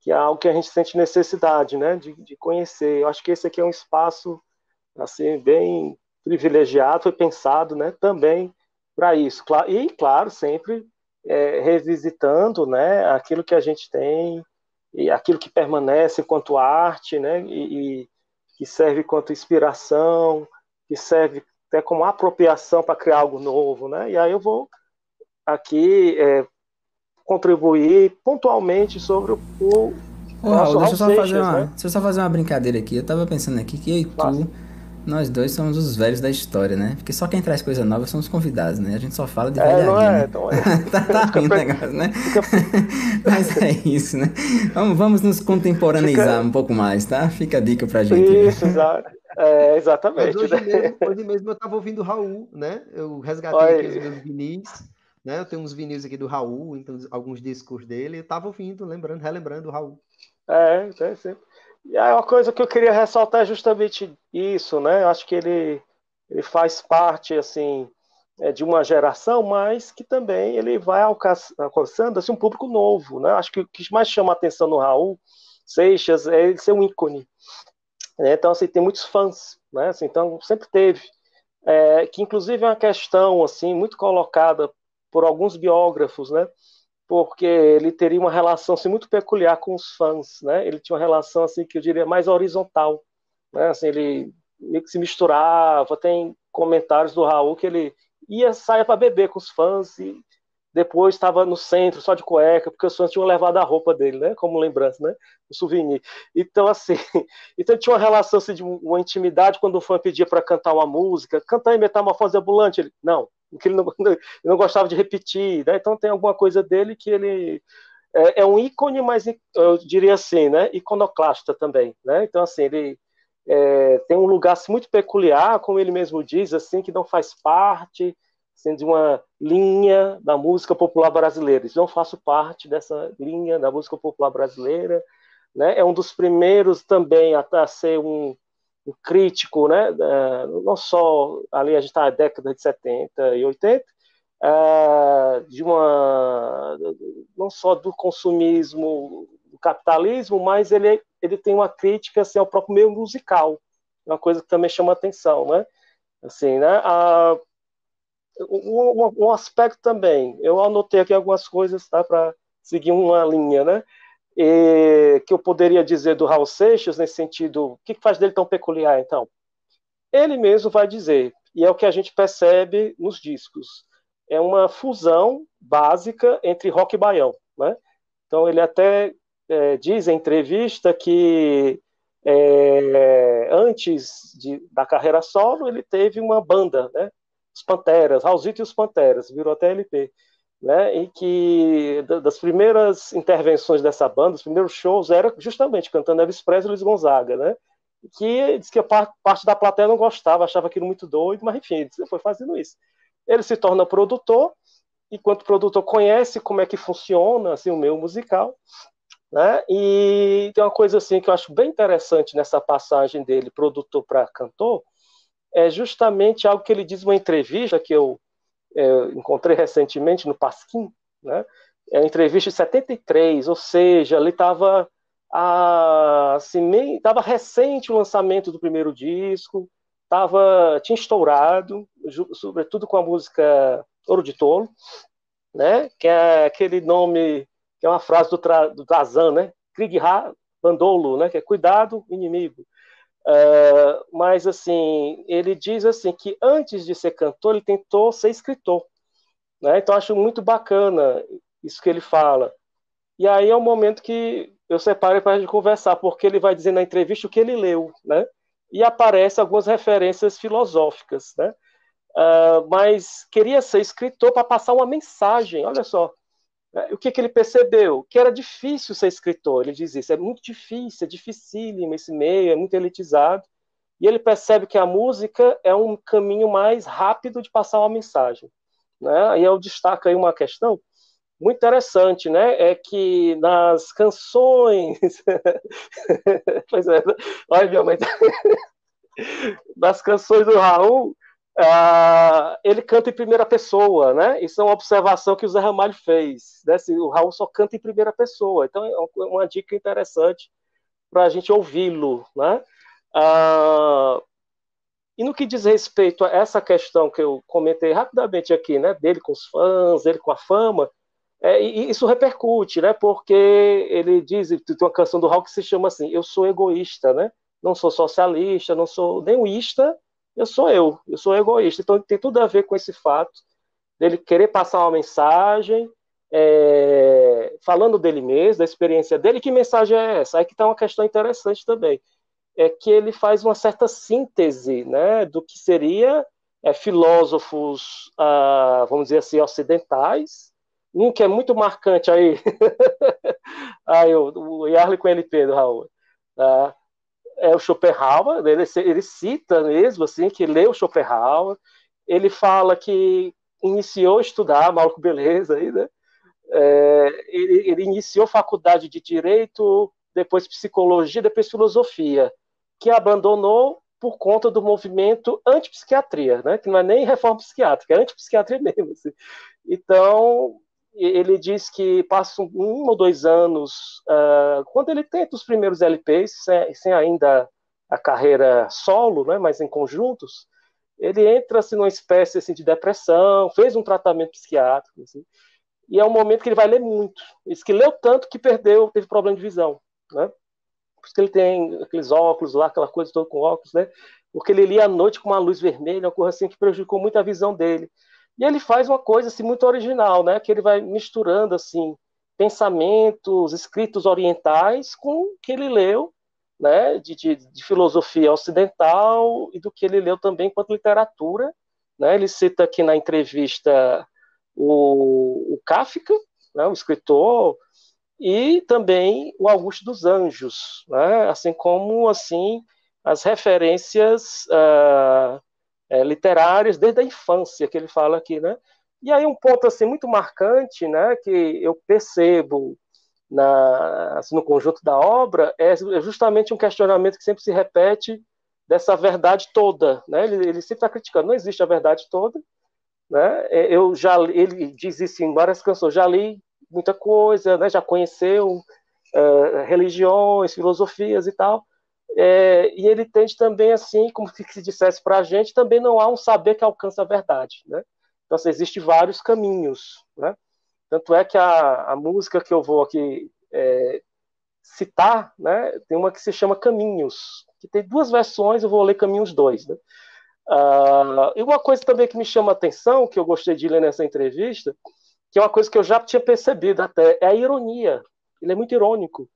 que é algo que a gente sente necessidade, né, de, de conhecer. Eu acho que esse aqui é um espaço, assim, bem privilegiado, foi pensado, né, também para isso. E, claro, sempre é, revisitando né, aquilo que a gente tem e aquilo que permanece enquanto arte, né, e, e que serve quanto inspiração, que serve até como apropriação para criar algo novo, né? E aí eu vou aqui é, contribuir pontualmente sobre o, o Ô, Raul, deixa eu, só fazer uma, né? deixa eu só fazer uma brincadeira aqui. Eu estava pensando aqui que eu e tu nós dois somos os velhos da história, né? Porque só quem traz coisa nova são os convidados, né? A gente só fala de é, velharia. Não é, né? então (laughs) é. tá tá ruim o negócio, né? (laughs) Mas é isso, né? Vamos, vamos nos contemporaneizar Fica... um pouco mais, tá? Fica a dica pra gente. Isso, exato. É, exatamente. Hoje, né? mesmo, hoje mesmo eu tava ouvindo o Raul, né? Eu resgatei Oi. aqui os meus vinis, né? Eu tenho uns vinis aqui do Raul, então alguns discos dele, eu tava ouvindo, lembrando, relembrando o Raul. É, é sempre. E aí uma coisa que eu queria ressaltar é justamente isso, né? Eu acho que ele, ele faz parte, assim, é, de uma geração, mas que também ele vai alcançando assim, um público novo, né? Acho que o que mais chama a atenção no Raul Seixas é ele ser um ícone. Né? Então, assim, tem muitos fãs, né? Assim, então, sempre teve. É, que, inclusive, é uma questão, assim, muito colocada por alguns biógrafos, né? Porque ele teria uma relação assim, muito peculiar com os fãs, né? Ele tinha uma relação assim que eu diria mais horizontal, né? Assim, ele meio que se misturava. Tem comentários do Raul que ele ia sair para beber com os fãs e depois estava no centro só de cueca, porque os fãs tinham levado a roupa dele, né? Como lembrança, né? O souvenir. Então assim, (laughs) então tinha uma relação assim, de uma intimidade quando o fã pedia para cantar uma música, cantar em Metamorfose Ambulante, ele não, que ele não, (laughs) ele não gostava de repetir, né? Então tem alguma coisa dele que ele é, é, um ícone, mas eu diria assim, né? Iconoclasta também, né? Então assim ele é, tem um lugar assim, muito peculiar, como ele mesmo diz, assim que não faz parte assim, de uma linha da música popular brasileira. Eu não faço parte dessa linha da música popular brasileira, né? É um dos primeiros também a, a ser um um crítico, né, não só ali a gente está na década de 70 e 80, é, de uma não só do consumismo, do capitalismo, mas ele ele tem uma crítica assim, ao próprio meio musical, uma coisa que também chama atenção, né? Assim, né? Um, um, aspecto também, eu anotei aqui algumas coisas, tá, para seguir uma linha, né? E, que eu poderia dizer do Raul Seixas nesse sentido, o que faz dele tão peculiar, então? Ele mesmo vai dizer, e é o que a gente percebe nos discos, é uma fusão básica entre rock e baião, né? Então ele até é, diz em entrevista que é, antes de, da carreira solo ele teve uma banda, né? Os Panteras, Raulzito e os Panteras, virou até LP né, e que das primeiras intervenções dessa banda, os primeiros shows, era justamente cantando Elvis Presley e Luiz Gonzaga, né, que diz que a parte da plateia não gostava, achava aquilo muito doido, mas enfim, ele foi fazendo isso. Ele se torna produtor, enquanto produtor conhece como é que funciona assim, o meio musical, né, e tem uma coisa assim que eu acho bem interessante nessa passagem dele, produtor para cantor, é justamente algo que ele diz numa entrevista que eu é, encontrei recentemente no Pasquim, né? É entrevista de 73, ou seja, ele estava assim, estava recente o lançamento do primeiro disco, tava, tinha estourado, sobretudo com a música Ouro de Tolo, né? Que é aquele nome, que é uma frase do, Tra, do Trazan, né? Krieg Bandolo, né? Que é cuidado, inimigo. Uh, mas assim, ele diz assim que antes de ser cantor, ele tentou ser escritor. Né? Então acho muito bacana isso que ele fala. E aí é o momento que eu separo para a gente conversar, porque ele vai dizer na entrevista o que ele leu, né? E aparece algumas referências filosóficas, né? Uh, mas queria ser escritor para passar uma mensagem. Olha só? O que, que ele percebeu? Que era difícil ser escritor. Ele diz isso: é muito difícil, é dificílimo esse meio, é muito elitizado. E ele percebe que a música é um caminho mais rápido de passar uma mensagem. Né? E eu destaco aí uma questão muito interessante, né? É que nas canções. (laughs) pois é, olha minha mãe. (laughs) nas canções do Raul, Uh, ele canta em primeira pessoa, né? Isso é uma observação que o Zé Ramalho fez. Né? O Raul só canta em primeira pessoa. Então é uma dica interessante para a gente ouvi-lo, né? Uh, e no que diz respeito a essa questão que eu comentei rapidamente aqui, né? Dele com os fãs, dele com a fama, é, isso repercute, né? Porque ele diz, tem uma canção do Raul que se chama assim: Eu sou egoísta, né? Não sou socialista, não sou nem eu sou eu, eu sou egoísta. Então tem tudo a ver com esse fato dele querer passar uma mensagem, é, falando dele mesmo, da experiência dele. Que mensagem é essa? Aí que está uma questão interessante também. É que ele faz uma certa síntese né, do que seria é, filósofos, ah, vamos dizer assim, ocidentais. Um que é muito marcante aí, (laughs) aí o, o Yarley com LP do Raul. Tá? É o Schopenhauer, ele, ele cita mesmo assim que leu Schopenhauer, ele fala que iniciou a estudar, maluco beleza aí, né? É, ele, ele, iniciou faculdade de direito, depois psicologia, depois filosofia, que abandonou por conta do movimento antipsiquiatria, né? Que não é nem reforma psiquiátrica, é antipsiquiatria mesmo. Assim. Então ele diz que passa um ou dois anos, uh, quando ele tenta os primeiros LPs, sem, sem, ainda a carreira solo, né, mas em conjuntos, ele entra assim, numa espécie assim, de depressão, fez um tratamento psiquiátrico, assim, e é um momento que ele vai ler muito. Diz que leu tanto que perdeu, teve problema de visão, né? Por isso que ele tem aqueles óculos lá, aquela coisa toda com óculos, né? Porque ele lia à noite com uma luz vermelha, uma coisa assim que prejudicou muito a visão dele. E ele faz uma coisa assim muito original, né? Que ele vai misturando assim pensamentos, escritos orientais com o que ele leu, né? De, de, de filosofia ocidental e do que ele leu também enquanto literatura. Né? Ele cita aqui na entrevista o, o Kafka, né, o escritor, e também o Augusto dos Anjos, né, assim como assim as referências uh, é, literárias desde a infância que ele fala aqui, né? E aí um ponto assim muito marcante, né, que eu percebo na, assim, no conjunto da obra é justamente um questionamento que sempre se repete dessa verdade toda, né? Ele, ele sempre está criticando, não existe a verdade toda, né? É, eu já ele diz isso em várias canções, já li muita coisa, né? Já conheceu uh, religiões, filosofias e tal. É, e ele tende também assim, como se dissesse para a gente, também não há um saber que alcança a verdade, né? Então, assim, existem vários caminhos, né? Tanto é que a, a música que eu vou aqui é, citar, né, tem uma que se chama Caminhos, que tem duas versões, eu vou ler Caminhos 2, né? Uh, e uma coisa também que me chama a atenção, que eu gostei de ler nessa entrevista, que é uma coisa que eu já tinha percebido até, é a ironia. Ele é muito irônico.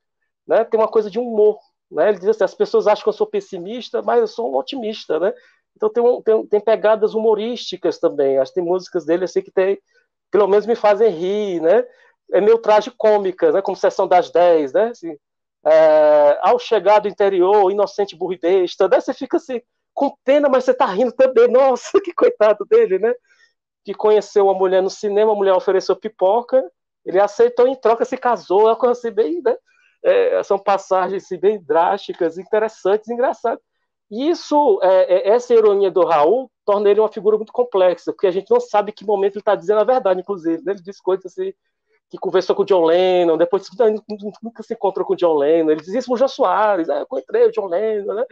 Né? Tem uma coisa de humor. Né? Ele diz assim: as pessoas acham que eu sou pessimista, mas eu sou um otimista. Né? Então tem, um, tem, tem pegadas humorísticas também. Acho que tem músicas dele assim que tem, pelo menos me fazem rir. Né? É meio traje cômica, né? como Sessão das 10. Né? Assim, é, ao chegar do interior, inocente burro. Né? Você fica assim com pena, mas você tá rindo também. (laughs) Nossa, que coitado dele, né? Que conheceu uma mulher no cinema, a mulher ofereceu pipoca, ele aceitou em troca, se casou, é uma coisa assim bem, né? É, são passagens assim, bem drásticas, interessantes, engraçadas. E isso, é, é, essa ironia do Raul, torna ele uma figura muito complexa, porque a gente não sabe que momento ele está dizendo a verdade, inclusive. Né? Ele diz coisas assim, que conversou com o John Lennon, depois nunca se encontrou com o John Lennon. Ele dizia isso pro Jô Soares, ah, eu encontrei o John Lennon, né?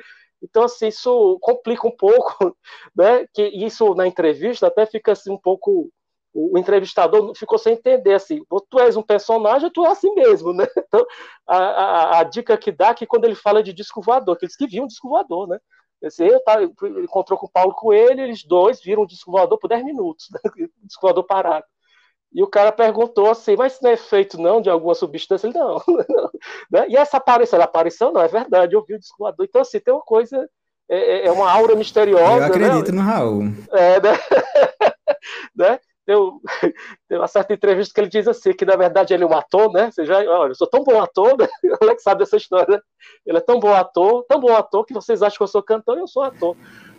Então, assim, isso complica um pouco, (laughs) né? Que isso na entrevista até fica assim um pouco. O entrevistador ficou sem entender assim, tu és um personagem, tu é assim mesmo, né? (laughs) Então, a, a, a dica que dá é que quando ele fala de disco voador, que eles que viam um disco voador, né? Esse, eu tá, encontrou com o Paulo Coelho, eles dois viram um disco voador por 10 minutos, (laughs) né? disco voador parado. E o cara perguntou assim, mas isso não é feito não de alguma substância? Ele, não, (laughs) não. Né? E essa aparição, aparição não, é verdade, eu vi o disco voador. Então, assim, tem uma coisa, é, é, é uma aura misteriosa. Eu acredito né? no Raul. É, né? né? Tem, (laughs) tem, uma certa entrevista que ele diz assim, que na verdade ele é um ator, né? Você já, olha, eu sou tão bom ator, né? (laughs) O Alex sabe dessa história, né? Ele é tão bom ator, tão bom ator que vocês acham que eu sou cantor e eu sou ator.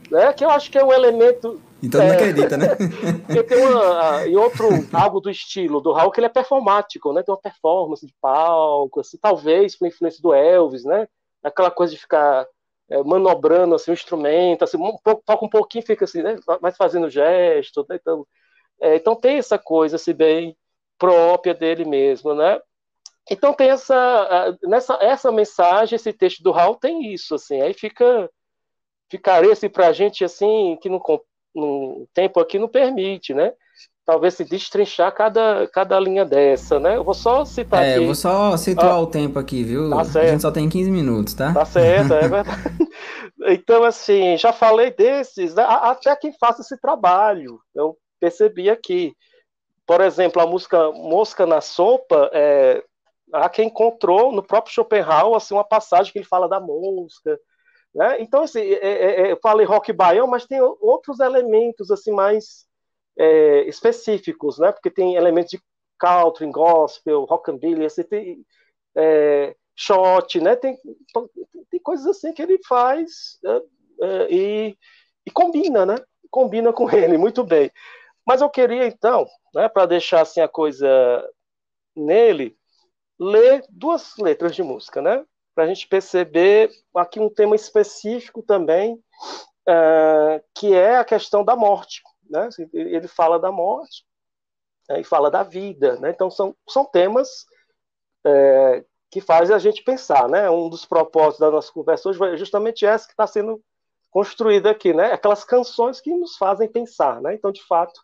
Né? Que eu acho que é um elemento então é, não acredita, né? (laughs) Porque tem uma, e outro, algo do estilo do Raul, que ele é performático, né? Tem uma performance de palco, assim, talvez por influência do Elvis, né? Aquela coisa de ficar é, manobrando assim, o instrumento, assim, um pouco, toca um pouquinho fica assim, né? Mas fazendo gesto, né? Então, é, então tem essa coisa assim, bem própria dele mesmo, né? Então tem essa, nessa, essa mensagem, esse texto do Raul tem isso, assim, aí fica ficaria assim para a gente assim que não no tempo aqui não permite, né? Talvez se destrinchar cada, cada linha dessa, né? Eu vou só citar é, aqui. eu vou só situar ah, o tempo aqui, viu? Tá certo. A gente só tem 15 minutos, tá? Tá certo, é verdade. (laughs) então, assim, já falei desses, né? até quem faça esse trabalho, eu percebi aqui. Por exemplo, a música Mosca na Sopa, é, há quem encontrou no próprio Schopenhauer assim, uma passagem que ele fala da mosca, né? Então, assim, é, é, é, eu falei rock baião, mas tem outros elementos assim mais é, específicos, né? porque tem elementos de country, gospel, rockabilly, assim, tem é, shot, né? tem, tem coisas assim que ele faz? É, e, e combina, né? combina com (laughs) ele muito bem. Mas eu queria, então, né, para deixar assim, a coisa nele, ler duas letras de música, né? para a gente perceber aqui um tema específico também, uh, que é a questão da morte. Né? Ele fala da morte né, e fala da vida. Né? Então, são, são temas é, que fazem a gente pensar. Né? Um dos propósitos da nossa conversa hoje é justamente essa que está sendo construída aqui, né? aquelas canções que nos fazem pensar. Né? Então, de fato,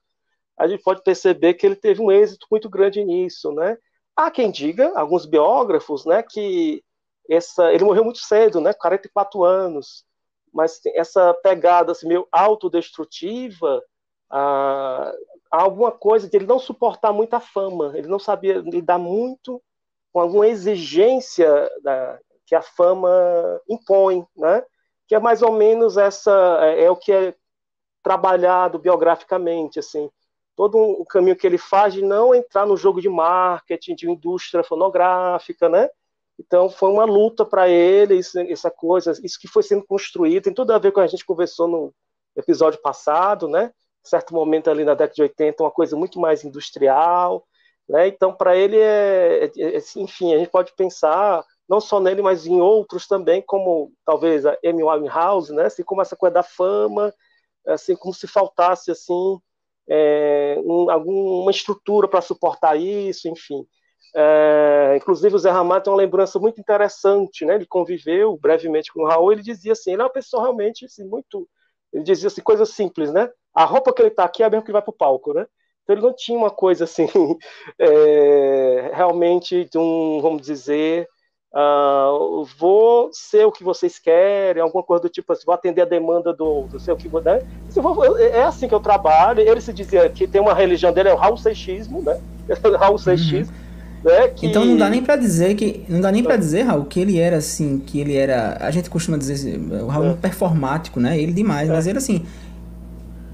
a gente pode perceber que ele teve um êxito muito grande nisso, né? Há quem diga, alguns biógrafos, né, que essa, ele morreu muito cedo, né, 44 anos, mas essa pegada assim, meio autodestrutiva, ah, alguma coisa de ele não suportar muita fama, ele não sabia lidar muito com alguma exigência da, que a fama impõe, né? Que é mais ou menos essa é, é o que é trabalhado biograficamente, assim, todo o caminho que ele faz de não entrar no jogo de marketing, de indústria fonográfica, né? Então foi uma luta para ele, isso, essa coisa, isso que foi sendo construído, tem tudo a ver com a gente conversou no episódio passado, né? Certo momento ali na década de 80, uma coisa muito mais industrial, né? Então para ele é, é, é, enfim, a gente pode pensar não só nele, mas em outros também, como talvez a Amy Winehouse, né? Assim como essa coisa da fama, assim como se faltasse assim é, um, alguma estrutura para suportar isso, enfim. É, inclusive o Zé Ramalho tem uma lembrança muito interessante, né? Ele conviveu brevemente com o Raul. Ele dizia assim, ele é uma pessoa realmente assim, muito, ele dizia assim coisas simples, né? A roupa que ele está aqui é a mesma que vai para o palco, né? Então ele não tinha uma coisa assim (laughs) é, realmente de um, vamos dizer, Uh, vou ser o que vocês querem, alguma coisa do tipo assim, vou atender a demanda do outro, sei o que vou dar. É assim que eu trabalho. Ele se dizia que tem uma religião dele, é o Raul Seixismo, né? (laughs) Raul Seixismo. Uhum. Né, que... Então não dá nem para dizer que não dá nem para dizer Raul que ele era assim que ele era a gente costuma dizer o Raul é. performático né ele demais é. mas ele assim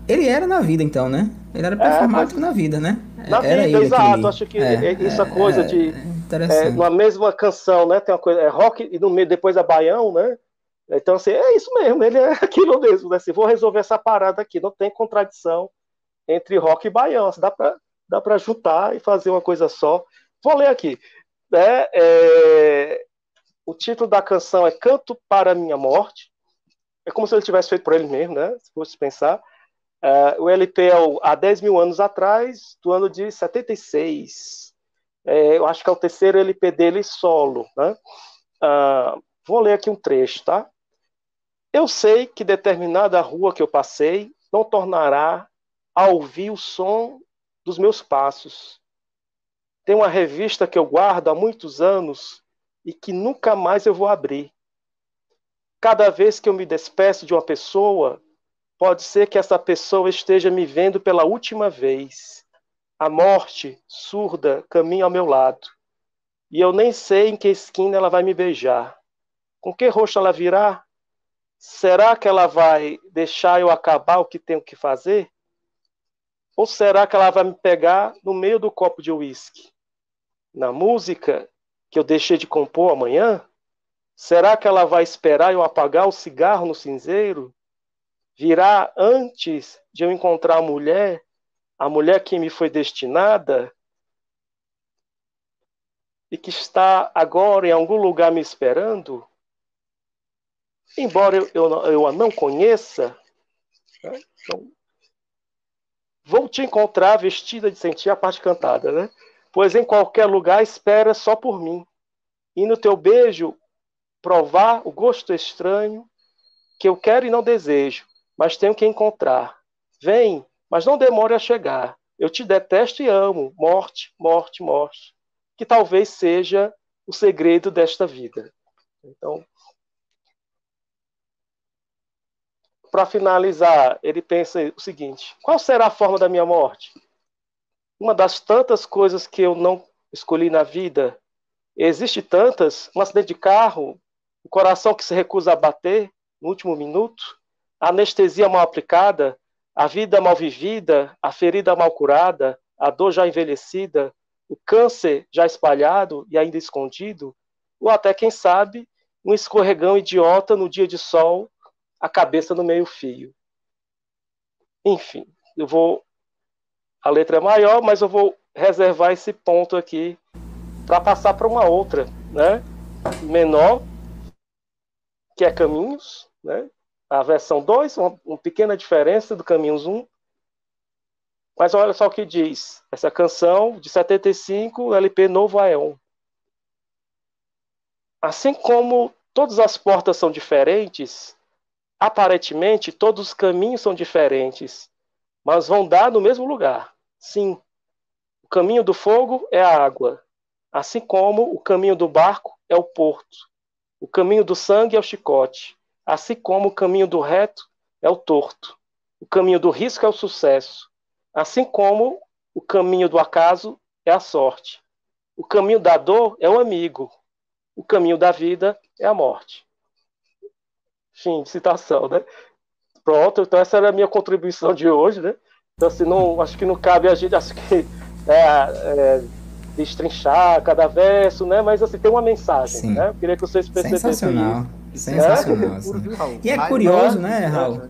ele era na vida então né ele era é, performático é, mas... na vida né na era vida exato acho que é, essa coisa de é, numa mesma canção, né? Tem uma coisa, é rock e no meio depois é baião, né? Então, assim, é isso mesmo, ele é (laughs) aquilo mesmo, né? Assim, vou resolver essa parada aqui, não tem contradição entre rock e baião, assim, dá para dá pra juntar e fazer uma coisa só. Vou ler aqui. Né? É, o título da canção é Canto para a Minha Morte. É como se ele tivesse feito por ele mesmo, né? Se fosse pensar. É, o LP é o, há 10 mil anos atrás, do ano de 76 é, eu acho que é o terceiro LP dele solo. Né? Ah, vou ler aqui um trecho, tá? Eu sei que determinada rua que eu passei não tornará a ouvir o som dos meus passos. Tem uma revista que eu guardo há muitos anos e que nunca mais eu vou abrir. Cada vez que eu me despeço de uma pessoa, pode ser que essa pessoa esteja me vendo pela última vez a morte, surda, caminha ao meu lado. E eu nem sei em que esquina ela vai me beijar. Com que rosto ela virá? Será que ela vai deixar eu acabar o que tenho que fazer? Ou será que ela vai me pegar no meio do copo de uísque? Na música que eu deixei de compor amanhã? Será que ela vai esperar eu apagar o cigarro no cinzeiro? Virá antes de eu encontrar a mulher a mulher que me foi destinada e que está agora em algum lugar me esperando, embora eu, eu, eu a não conheça, né? então, vou te encontrar vestida de sentir a parte cantada, né? Pois em qualquer lugar espera só por mim. E no teu beijo provar o gosto estranho que eu quero e não desejo, mas tenho que encontrar. Vem, mas não demore a chegar. Eu te detesto e amo. Morte, morte, morte. Que talvez seja o segredo desta vida. Então, para finalizar, ele pensa o seguinte: qual será a forma da minha morte? Uma das tantas coisas que eu não escolhi na vida. Existe tantas, um acidente de carro, o coração que se recusa a bater no último minuto, a anestesia mal aplicada, a vida mal vivida, a ferida mal curada, a dor já envelhecida, o câncer já espalhado e ainda escondido, ou até, quem sabe, um escorregão idiota no dia de sol, a cabeça no meio-fio. Enfim, eu vou. A letra é maior, mas eu vou reservar esse ponto aqui para passar para uma outra, né? Menor, que é Caminhos, né? A versão 2, uma, uma pequena diferença do Caminhos 1. Mas olha só o que diz essa canção de 75, LP Novo Aeon. Assim como todas as portas são diferentes, aparentemente todos os caminhos são diferentes, mas vão dar no mesmo lugar. Sim, o caminho do fogo é a água, assim como o caminho do barco é o porto. O caminho do sangue é o chicote, assim como o caminho do reto é o torto. O caminho do risco é o sucesso, assim como o caminho do acaso é a sorte. O caminho da dor é o amigo. O caminho da vida é a morte. Fim de citação, né? Pronto, então essa era a minha contribuição de hoje, né? Então, assim, não, acho que não cabe a gente, acho que é, é, destrinchar cada verso, né? Mas, assim, tem uma mensagem, Sim. né? Eu queria que vocês percebessem Sensacional. Isso. Sensacional. É? E é curioso, né, Raul?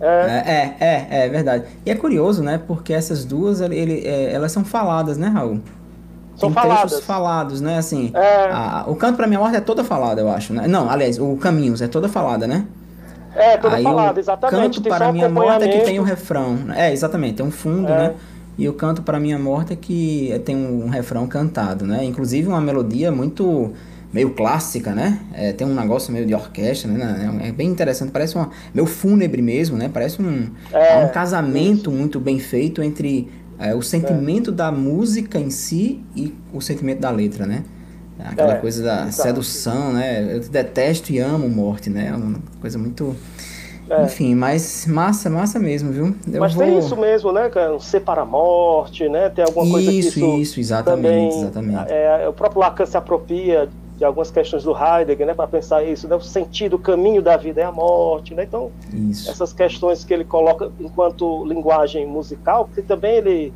É. é. É, é, é, verdade. E é curioso, né? Porque essas duas, ele, é, elas são faladas, né, Raul? São Tem faladas. falados, né? Assim, é... a, o canto para minha morte é toda falada, eu acho, né? Não, aliás, o Caminhos é toda falada, né? É, toda Aí falada, exatamente. Canto para minha morte é que tem o refrão. Né? É, exatamente, tem um fundo, é. né? E o canto para minha morte é que tem um refrão cantado, né? Inclusive uma melodia muito meio clássica, né? É, tem um negócio meio de orquestra, né? É bem interessante, parece uma meio fúnebre mesmo, né? Parece um, é, um casamento isso. muito bem feito entre é, o sentimento é. da música em si e o sentimento da letra, né? Aquela é, coisa da sedução, né? Eu detesto e amo morte, né? É uma coisa muito. É. Enfim, mas massa, massa mesmo, viu? Eu mas vou... tem isso mesmo, né? Ser para a morte, né? Tem alguma coisa isso, que isso. Isso, exatamente, também, exatamente. É, o próprio Lacan se apropria de algumas questões do Heidegger, né, para pensar isso, né, o sentido, o caminho da vida é a morte, né? Então, isso. essas questões que ele coloca enquanto linguagem musical, porque também ele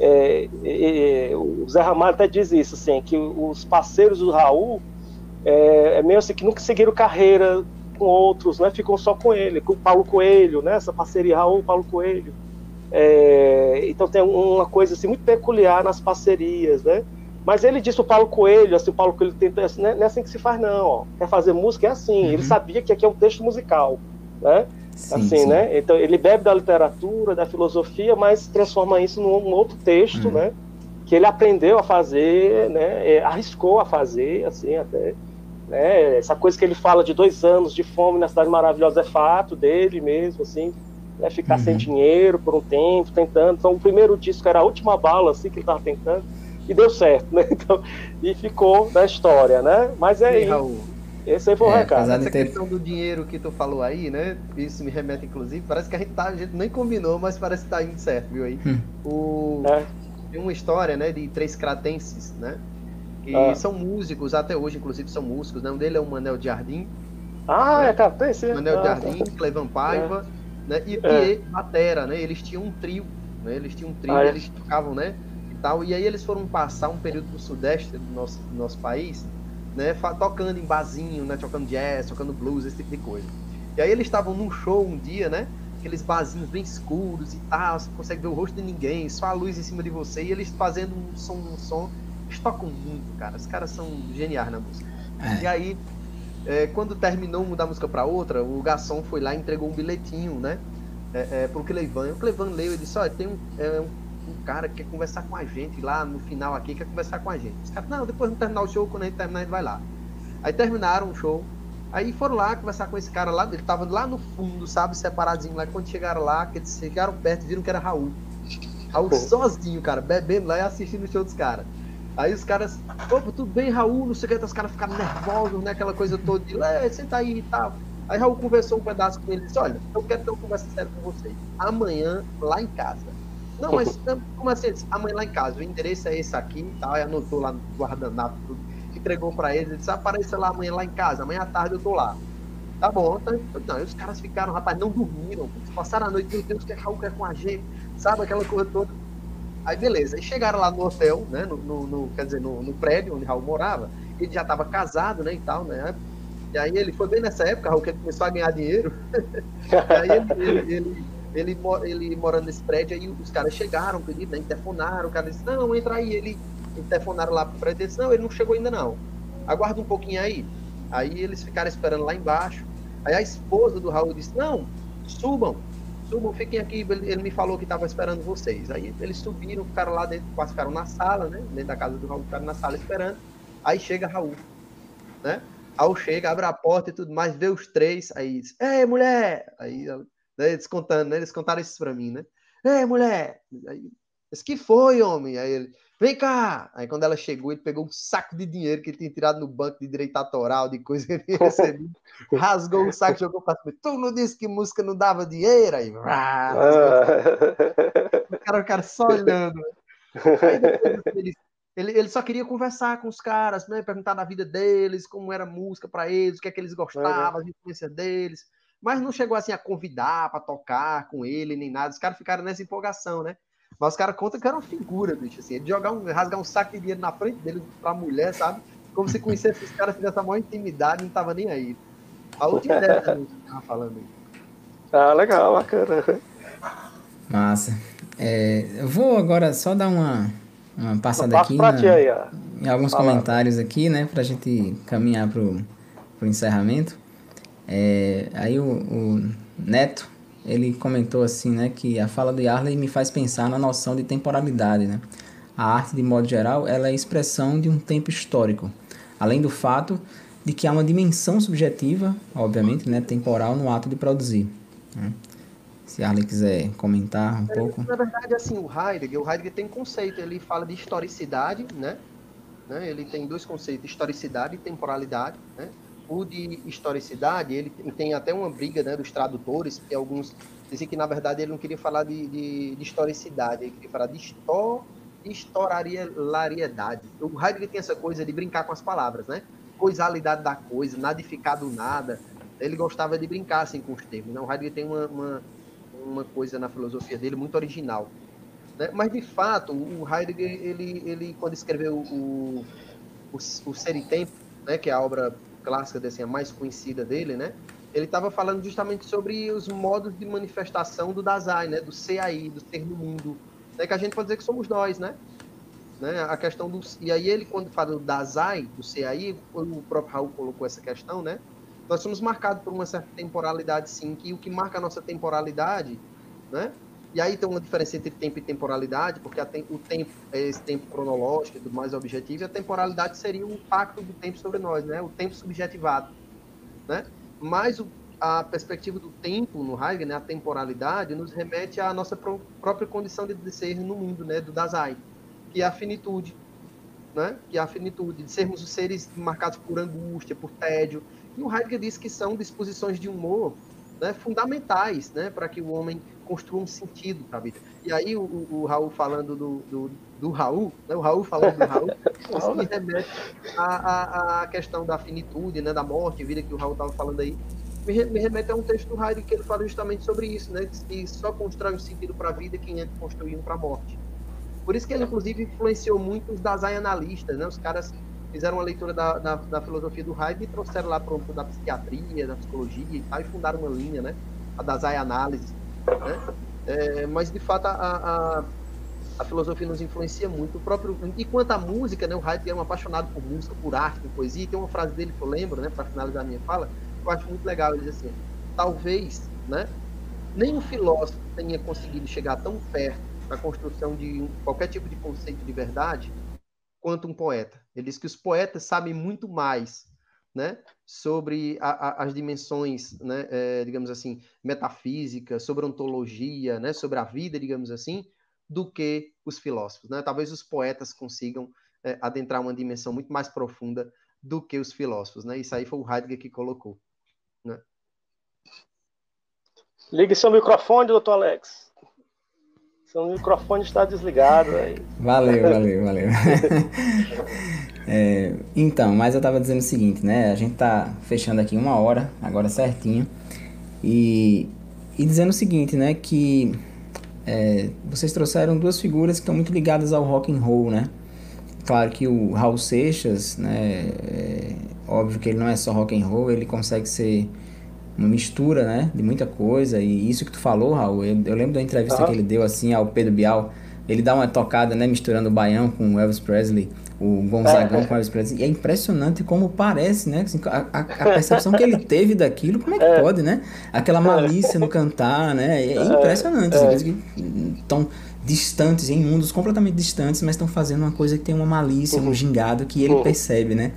é, é, o Zé Ramalho até diz isso, assim, que os parceiros do Raul é, é meio assim que nunca seguiram carreira com outros, né? Ficam só com ele, com o Paulo Coelho, né? Essa parceria Raul Paulo Coelho. É, então tem uma coisa assim muito peculiar nas parcerias, né? Mas ele disse o Paulo Coelho, assim, o Paulo Coelho tenta, assim, não é assim que se faz, não. Ó. Quer fazer música é assim. Uhum. Ele sabia que aqui é um texto musical, né? Sim, assim, sim. né? Então ele bebe da literatura, da filosofia, mas transforma isso num outro texto, uhum. né? Que ele aprendeu a fazer, né? É, arriscou a fazer, assim, até. Né? Essa coisa que ele fala de dois anos de fome na cidade maravilhosa é fato dele mesmo, assim. Né? Ficar uhum. sem dinheiro por um tempo, tentando. Então o primeiro disco era a última bala, assim, que ele estava tentando e deu certo, né? (laughs) Então, e ficou na história, né? Mas é aí. Esse aí foi o é, recado. Essa ter... questão do dinheiro que tu falou aí, né? Isso me remete, inclusive, parece que a gente, tá, a gente nem combinou, mas parece que tá indo certo, viu aí? Hum. O... É. Tem uma história, né, de três cratenses, né? Que ah. são músicos, até hoje, inclusive, são músicos, né? Um dele é o Manel Jardim. Ah, né? é cratense? Manel ah, Jardim, tá. Clevan Paiva, é. né? E, é. e Batera, né? Eles tinham um trio, né? Eles tinham um trio, ah, é? eles tocavam, né? Tal. E aí eles foram passar um período no sudeste do nosso, do nosso país, né, tocando em barzinho, né, tocando jazz, tocando blues, esse tipo de coisa. E aí eles estavam num show um dia, né, aqueles barzinhos bem escuros e tal, você não consegue ver o rosto de ninguém, só a luz em cima de você, e eles fazendo um som, um som, eles tocam muito, cara, os caras são geniais na música. É. E aí, é, quando terminou uma da música para outra, o garçom foi lá e entregou um bilhetinho, né, é, é, pro Cleivan. O Cleivan leu e disse, olha, tem um, é, um um cara que quer conversar com a gente lá no final aqui, quer conversar com a gente. Os caras, não, depois de terminar o show, quando a gente terminar, a gente vai lá. Aí terminaram o show. Aí foram lá conversar com esse cara lá, ele tava lá no fundo, sabe, separadinho lá. Quando chegaram lá, que eles chegaram perto, viram que era Raul. Raul Pô. sozinho, cara, bebendo lá e assistindo o show dos caras. Aí os caras, opa, tudo bem, Raul, não sei o que, os caras ficaram nervosos, né? Aquela coisa toda de, é, senta aí e tal. Aí Raul conversou um pedaço com ele e disse, olha, eu quero ter uma conversa séria com vocês. Amanhã, lá em casa, não, mas como assim? A mãe lá em casa, o endereço é esse aqui e tal, e anotou lá no guardanapo tudo, entregou pra eles, ele disse, apareça lá amanhã lá em casa, amanhã à tarde eu tô lá. Tá bom, tá, não, os caras ficaram, rapaz, não dormiram, passaram a noite, meu Deus, que é Raul quer com a gente, sabe, aquela coisa toda. Aí beleza, aí chegaram lá no hotel, né, no, no, no quer dizer, no, no, prédio onde Raul morava, ele já estava casado, né, e tal, né, e aí ele foi bem nessa época, Raul, que ele começou a ganhar dinheiro, (laughs) e aí ele, ele, ele ele, ele morando nesse prédio, aí os caras chegaram, pediram, né, interfonaram, o cara disse, não, entra aí, ele interfonaram lá pro prédio, disse, não, ele não chegou ainda não, aguarda um pouquinho aí. Aí eles ficaram esperando lá embaixo, aí a esposa do Raul disse, não, subam, subam, fiquem aqui, ele me falou que estava esperando vocês. Aí eles subiram, ficaram lá dentro, quase ficaram na sala, né, dentro da casa do Raul, ficaram na sala esperando, aí chega Raul, né, Raul chega, abre a porta e tudo mais, vê os três, aí diz, ei, mulher! Aí né? Eles contando, né? Eles contaram isso pra mim, né? Ei, mulher! Aí, que foi, homem? Aí ele, vem cá! Aí quando ela chegou, ele pegou um saco de dinheiro que ele tinha tirado no banco de direito autoral, de coisa que ele (laughs) rasgou o saco jogou pra cima. Tu não disse que música não dava dinheiro? Aí, rá, o cara, o cara só olhando. Aí depois (laughs) ele, ele, ele, só queria conversar com os caras, né? Perguntar da vida deles, como era música para eles, o que é que eles gostavam, as influências deles. Mas não chegou assim a convidar para tocar com ele, nem nada. Os caras ficaram nessa empolgação, né? Mas os caras contam que era uma figura, bicho, assim. Ele jogar um, rasgar um saco de dinheiro na frente dele pra mulher, sabe? Como se conhecesse os caras, fizesse a maior intimidade não tava nem aí. A última ideia que a tava falando aí. Ah, legal, bacana. Massa. É, eu vou agora só dar uma, uma passada aqui na, aí, em alguns comentários aqui, né, pra gente caminhar pro, pro encerramento. É, aí o, o Neto ele comentou assim, né, que a fala do Yarley me faz pensar na noção de temporalidade, né? A arte, de modo geral, ela é expressão de um tempo histórico, além do fato de que há uma dimensão subjetiva, obviamente, né, temporal no ato de produzir. Né? Se Arley quiser comentar um é, pouco. Na verdade, assim, o Heidegger, o Heidegger tem conceito, ele fala de historicidade, né? né? Ele tem dois conceitos, historicidade e temporalidade, né? O de historicidade, ele tem até uma briga né, dos tradutores, que alguns dizem que, na verdade, ele não queria falar de, de, de historicidade, ele queria falar de histor. O Heidegger tem essa coisa de brincar com as palavras, né? Coisalidade da coisa, nadificado nada. Ele gostava de brincar assim com os termos. Né? O Heidegger tem uma, uma, uma coisa na filosofia dele muito original. Né? Mas, de fato, o Heidegger, ele, ele quando escreveu o, o, o Ser e Tempo, né, que é a obra clássica, assim, a mais conhecida dele, né? Ele estava falando justamente sobre os modos de manifestação do Dazai, né? Do ser aí, do ser no mundo, né? Que a gente pode dizer que somos nós, né? né? A questão do e aí ele quando fala do Dazai, do ser aí, o próprio Raul colocou essa questão, né? Nós somos marcados por uma certa temporalidade, sim, que o que marca a nossa temporalidade, né? E aí tem uma diferença entre tempo e temporalidade, porque o tempo é esse tempo cronológico tudo mais objetivo, e a temporalidade seria o impacto do tempo sobre nós, né? O tempo subjetivado, né? Mas o, a perspectiva do tempo no Heidegger, né, a temporalidade, nos remete à nossa pró própria condição de, de ser no mundo, né, do Dasein, que é a finitude, né? Que é a finitude, de sermos os seres marcados por angústia, por tédio. E o Heidegger diz que são disposições de humor né, fundamentais, né, para que o homem construa um sentido para a vida. E aí o, o, Raul falando do, do, do Raul, né, o Raul falando do Raul, (laughs) isso me remete à, à, questão da finitude, né, da morte, vida que o Raul estava falando aí, me, me, remete a um texto do Heidegger que ele fala justamente sobre isso, né, que só constrói um sentido para a vida quem é construir um para a morte. Por isso que ele, inclusive, influenciou muito os Dasein analistas, né, os caras fizeram uma leitura da, da, da filosofia do Heidegger e trouxeram lá para da psiquiatria, da psicologia e tal, e fundaram uma linha, né, a Dasein Análise, né? É, mas, de fato, a, a, a, filosofia nos influencia muito. O próprio, e quanto à música, né, o Heidegger é um apaixonado por música, por arte, por poesia. E tem uma frase dele que eu lembro, né, para finalizar a minha fala, que eu acho muito legal. Ele diz assim: talvez né, nenhum filósofo tenha conseguido chegar tão perto da construção de um, qualquer tipo de conceito de verdade quanto um poeta. Ele diz que os poetas sabem muito mais né, sobre a, a, as dimensões, né, é, digamos assim, metafísicas, sobre ontologia, né, sobre a vida, digamos assim, do que os filósofos. Né? Talvez os poetas consigam é, adentrar uma dimensão muito mais profunda do que os filósofos. Né? Isso aí foi o Heidegger que colocou. Né? Ligue seu microfone, doutor Alex. Seu microfone está desligado. Aí. (laughs) Valeu, valeu, valeu. (laughs) É, então, mas eu estava dizendo o seguinte, né? A gente tá fechando aqui uma hora, agora certinho. E, e dizendo o seguinte, né? Que é, vocês trouxeram duas figuras que estão muito ligadas ao rock and roll, né? Claro que o Raul Seixas, né? É, óbvio que ele não é só rock and roll, ele consegue ser uma mistura, né? De muita coisa. E isso que tu falou, Raul, eu, eu lembro da entrevista uhum. que ele deu assim ao Pedro Bial. Ele dá uma tocada, né? Misturando o baião com o Elvis Presley o Gonzagão é. com Elvis Presley. E é impressionante como parece, né? Assim, a, a, percepção que ele teve daquilo, como é que é. pode, né? Aquela malícia no cantar, né? É, é impressionante. É. Assim, estão distantes, em mundos completamente distantes, mas estão fazendo uma coisa que tem uma malícia, uhum. um gingado que ele uhum. percebe, né?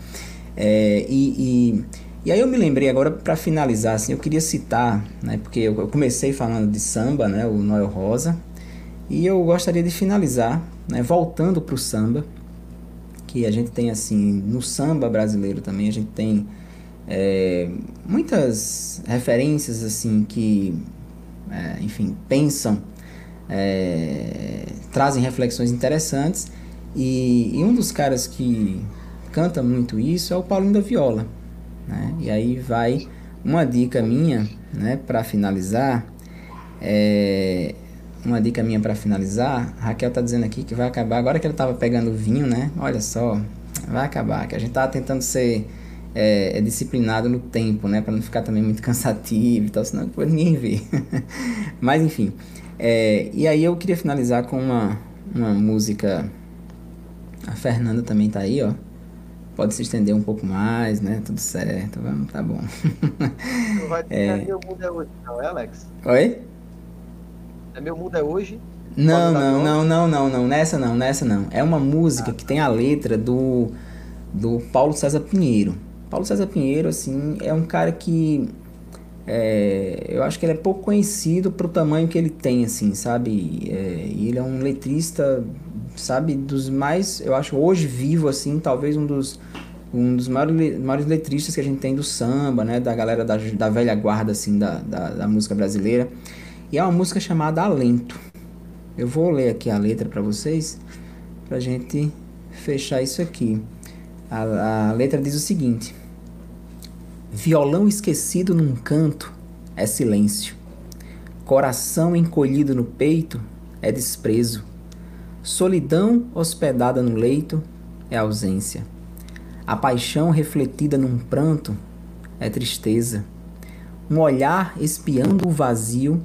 É, e, e, e, aí eu me lembrei agora, para finalizar, assim, eu queria citar, né? Porque eu, comecei falando de samba, né? O Noel Rosa. E eu gostaria de finalizar, né, voltando para o samba, que a gente tem assim, no samba brasileiro também, a gente tem é, muitas referências assim que, é, enfim, pensam, é, trazem reflexões interessantes. E, e, um dos caras que canta muito isso é o Paulinho da Viola. Né? E aí vai uma dica minha, né, para finalizar. É, uma dica minha para finalizar. Raquel tá dizendo aqui que vai acabar. Agora que ele tava pegando vinho, né? Olha só, vai acabar. Que a gente tava tentando ser é, é disciplinado no tempo, né? Para não ficar também muito (laughs) cansativo e tal, senão depois ninguém vê. (laughs) Mas enfim. É, e aí eu queria finalizar com uma, uma música. A Fernanda também tá aí, ó. Pode se estender um pouco mais, né? Tudo certo, vamos, tá bom. Não (laughs) vai é... Meu Mundo é Hoje, não é, Alex? Oi? É Meu Mundo é Hoje? Não, não, não, não, não, não, nessa não, nessa não. É uma música ah. que tem a letra do, do Paulo César Pinheiro. Paulo César Pinheiro, assim, é um cara que é, eu acho que ele é pouco conhecido pro tamanho que ele tem, assim, sabe? É, e ele é um letrista, sabe, dos mais, eu acho, hoje vivo, assim, talvez um dos, um dos maiores, maiores letristas que a gente tem do samba, né? Da galera da, da velha guarda, assim, da, da, da música brasileira. E é uma música chamada Alento. Eu vou ler aqui a letra para vocês, pra gente fechar isso aqui. A, a letra diz o seguinte: Violão esquecido num canto é silêncio. Coração encolhido no peito é desprezo. Solidão hospedada no leito é ausência. A paixão refletida num pranto é tristeza. Um olhar espiando o vazio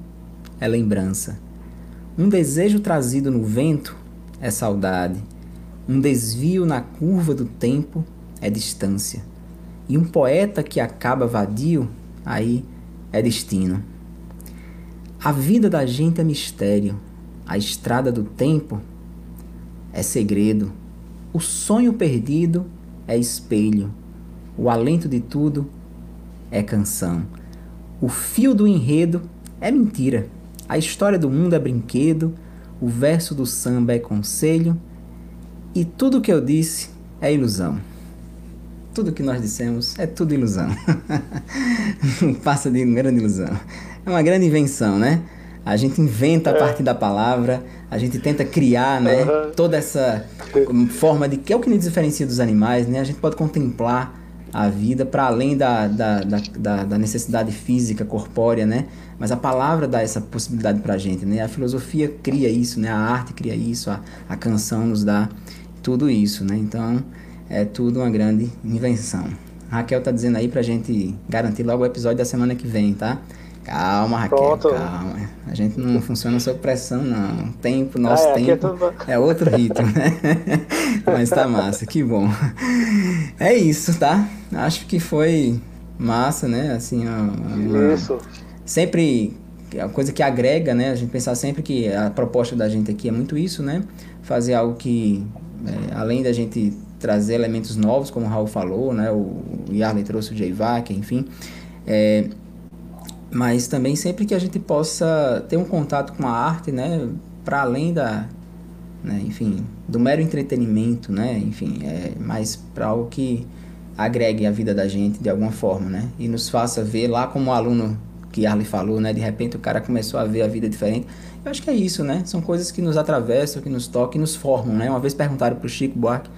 é lembrança. Um desejo trazido no vento é saudade. Um desvio na curva do tempo é distância. E um poeta que acaba vadio, aí é destino. A vida da gente é mistério, a estrada do tempo é segredo, o sonho perdido é espelho, o alento de tudo é canção, o fio do enredo é mentira, a história do mundo é brinquedo, o verso do samba é conselho e tudo que eu disse é ilusão. Tudo que nós dissemos é tudo ilusão. (laughs) Não passa de grande ilusão. É uma grande invenção, né? A gente inventa a é. partir da palavra, a gente tenta criar, né? Uhum. Toda essa forma de que é o que nos diferencia dos animais, né? A gente pode contemplar a vida para além da, da, da, da, necessidade física, corpórea, né? Mas a palavra dá essa possibilidade para a gente, né? A filosofia cria isso, né? A arte cria isso, a, a canção nos dá tudo isso, né? Então, é tudo uma grande invenção. Raquel tá dizendo aí pra gente garantir logo o episódio da semana que vem, tá? Calma, Raquel, Pronto. calma. A gente não funciona sob pressão, não. Tempo, nosso ah, é, tempo é, é, outro ritmo, né? (laughs) Mas tá massa, que bom. É isso, tá? Acho que foi massa, né? Assim, uma... Isso. Sempre a coisa que agrega, né? A gente pensar sempre que a proposta da gente aqui é muito isso, né? Fazer algo que, é, além da gente trazer elementos novos, como o Raul falou, né? O Yarley trouxe o J-Vac, enfim. É, mas também sempre que a gente possa ter um contato com a arte, né? Para além da, né, enfim, do mero entretenimento, né? Enfim, é mais para algo que agregue a vida da gente de alguma forma, né? E nos faça ver lá como o aluno que Arley falou, né? De repente o cara começou a ver a vida diferente. Eu acho que é isso, né? São coisas que nos atravessam, que nos tocam e nos formam, né? Uma vez perguntaram para o Chico Buarque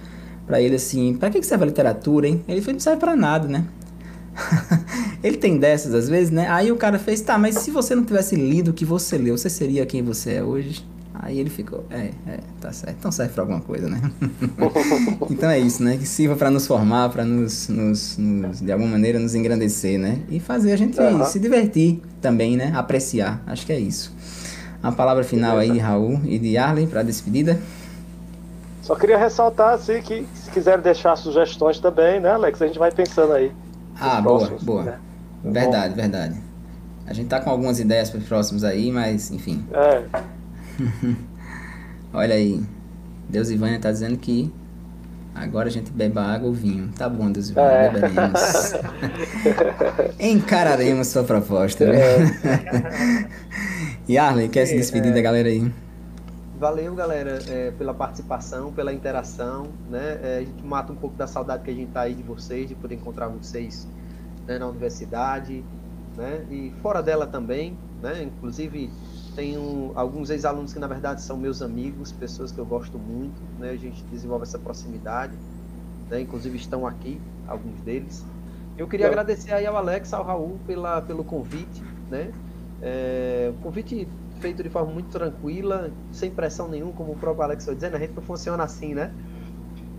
para ele assim: para que serve a literatura, hein? Ele foi: não serve para nada, né? (laughs) ele tem dessas às vezes, né? Aí o cara fez: tá, mas se você não tivesse lido o que você leu, você seria quem você é hoje? Aí ele ficou: é, é, tá certo. Então serve para alguma coisa, né? (laughs) então é isso, né? Que sirva para nos formar, para nos, nos, nos, de alguma maneira, nos engrandecer, né? E fazer a gente uhum. se divertir também, né? Apreciar. Acho que é isso. A palavra final aí de Raul e de Arlen para despedida. Só queria ressaltar assim que se quiser deixar sugestões também, né, Alex? A gente vai pensando aí. Ah, boa, próximos, boa. Né? Tá verdade, Bom. verdade. A gente tá com algumas ideias para os próximos aí, mas enfim. É. (laughs) Olha aí. Deus Ivânia tá dizendo que agora a gente beba água ou vinho. Tá bom, Deus Ivânia, é. beberemos. (laughs) Encararemos sua proposta, né? É. (laughs) e Arley, quer se despedir é. da galera aí? Valeu, galera, é, pela participação, pela interação, né? É, a gente mata um pouco da saudade que a gente tá aí de vocês, de poder encontrar vocês né, na universidade, né? E fora dela também, né? Inclusive tenho alguns ex-alunos que na verdade são meus amigos, pessoas que eu gosto muito, né? A gente desenvolve essa proximidade, né? Inclusive estão aqui alguns deles. Eu queria agradecer aí ao Alex, ao Raul pela pelo convite, né? É, o convite feito de forma muito tranquila, sem pressão nenhuma, como o próprio Alex foi dizendo, a gente não funciona assim, né?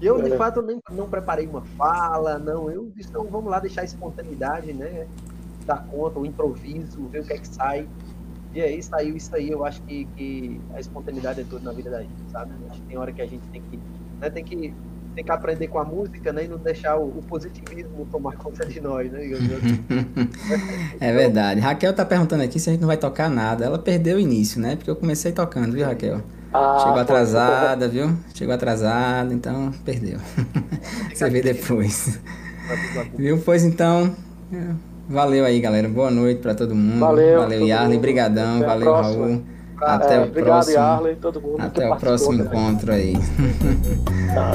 Eu, de é. fato, nem, não preparei uma fala, não. Eu disse, então vamos lá deixar a espontaneidade, né? Dar conta, o improviso, ver o que é que sai. E aí saiu isso aí. Eu acho que, que a espontaneidade é tudo na vida da gente, sabe? Acho que tem hora que a gente tem que, né, tem que tem que aprender com a música, né? E não deixar o, o positivismo tomar conta de nós, né? (laughs) é verdade. Raquel tá perguntando aqui se a gente não vai tocar nada. Ela perdeu o início, né? Porque eu comecei tocando, viu, Raquel? Ah, Chegou atrasada, viu? Chegou atrasada, então perdeu. (laughs) Você vê depois. viu? Pois então, valeu aí, galera. Boa noite para todo mundo. Valeu. Valeu, Yarley. Brigadão. Valeu, Raul. Até é, o obrigado, próximo. Yarley, todo mundo. Até o próximo encontro aí. Tá.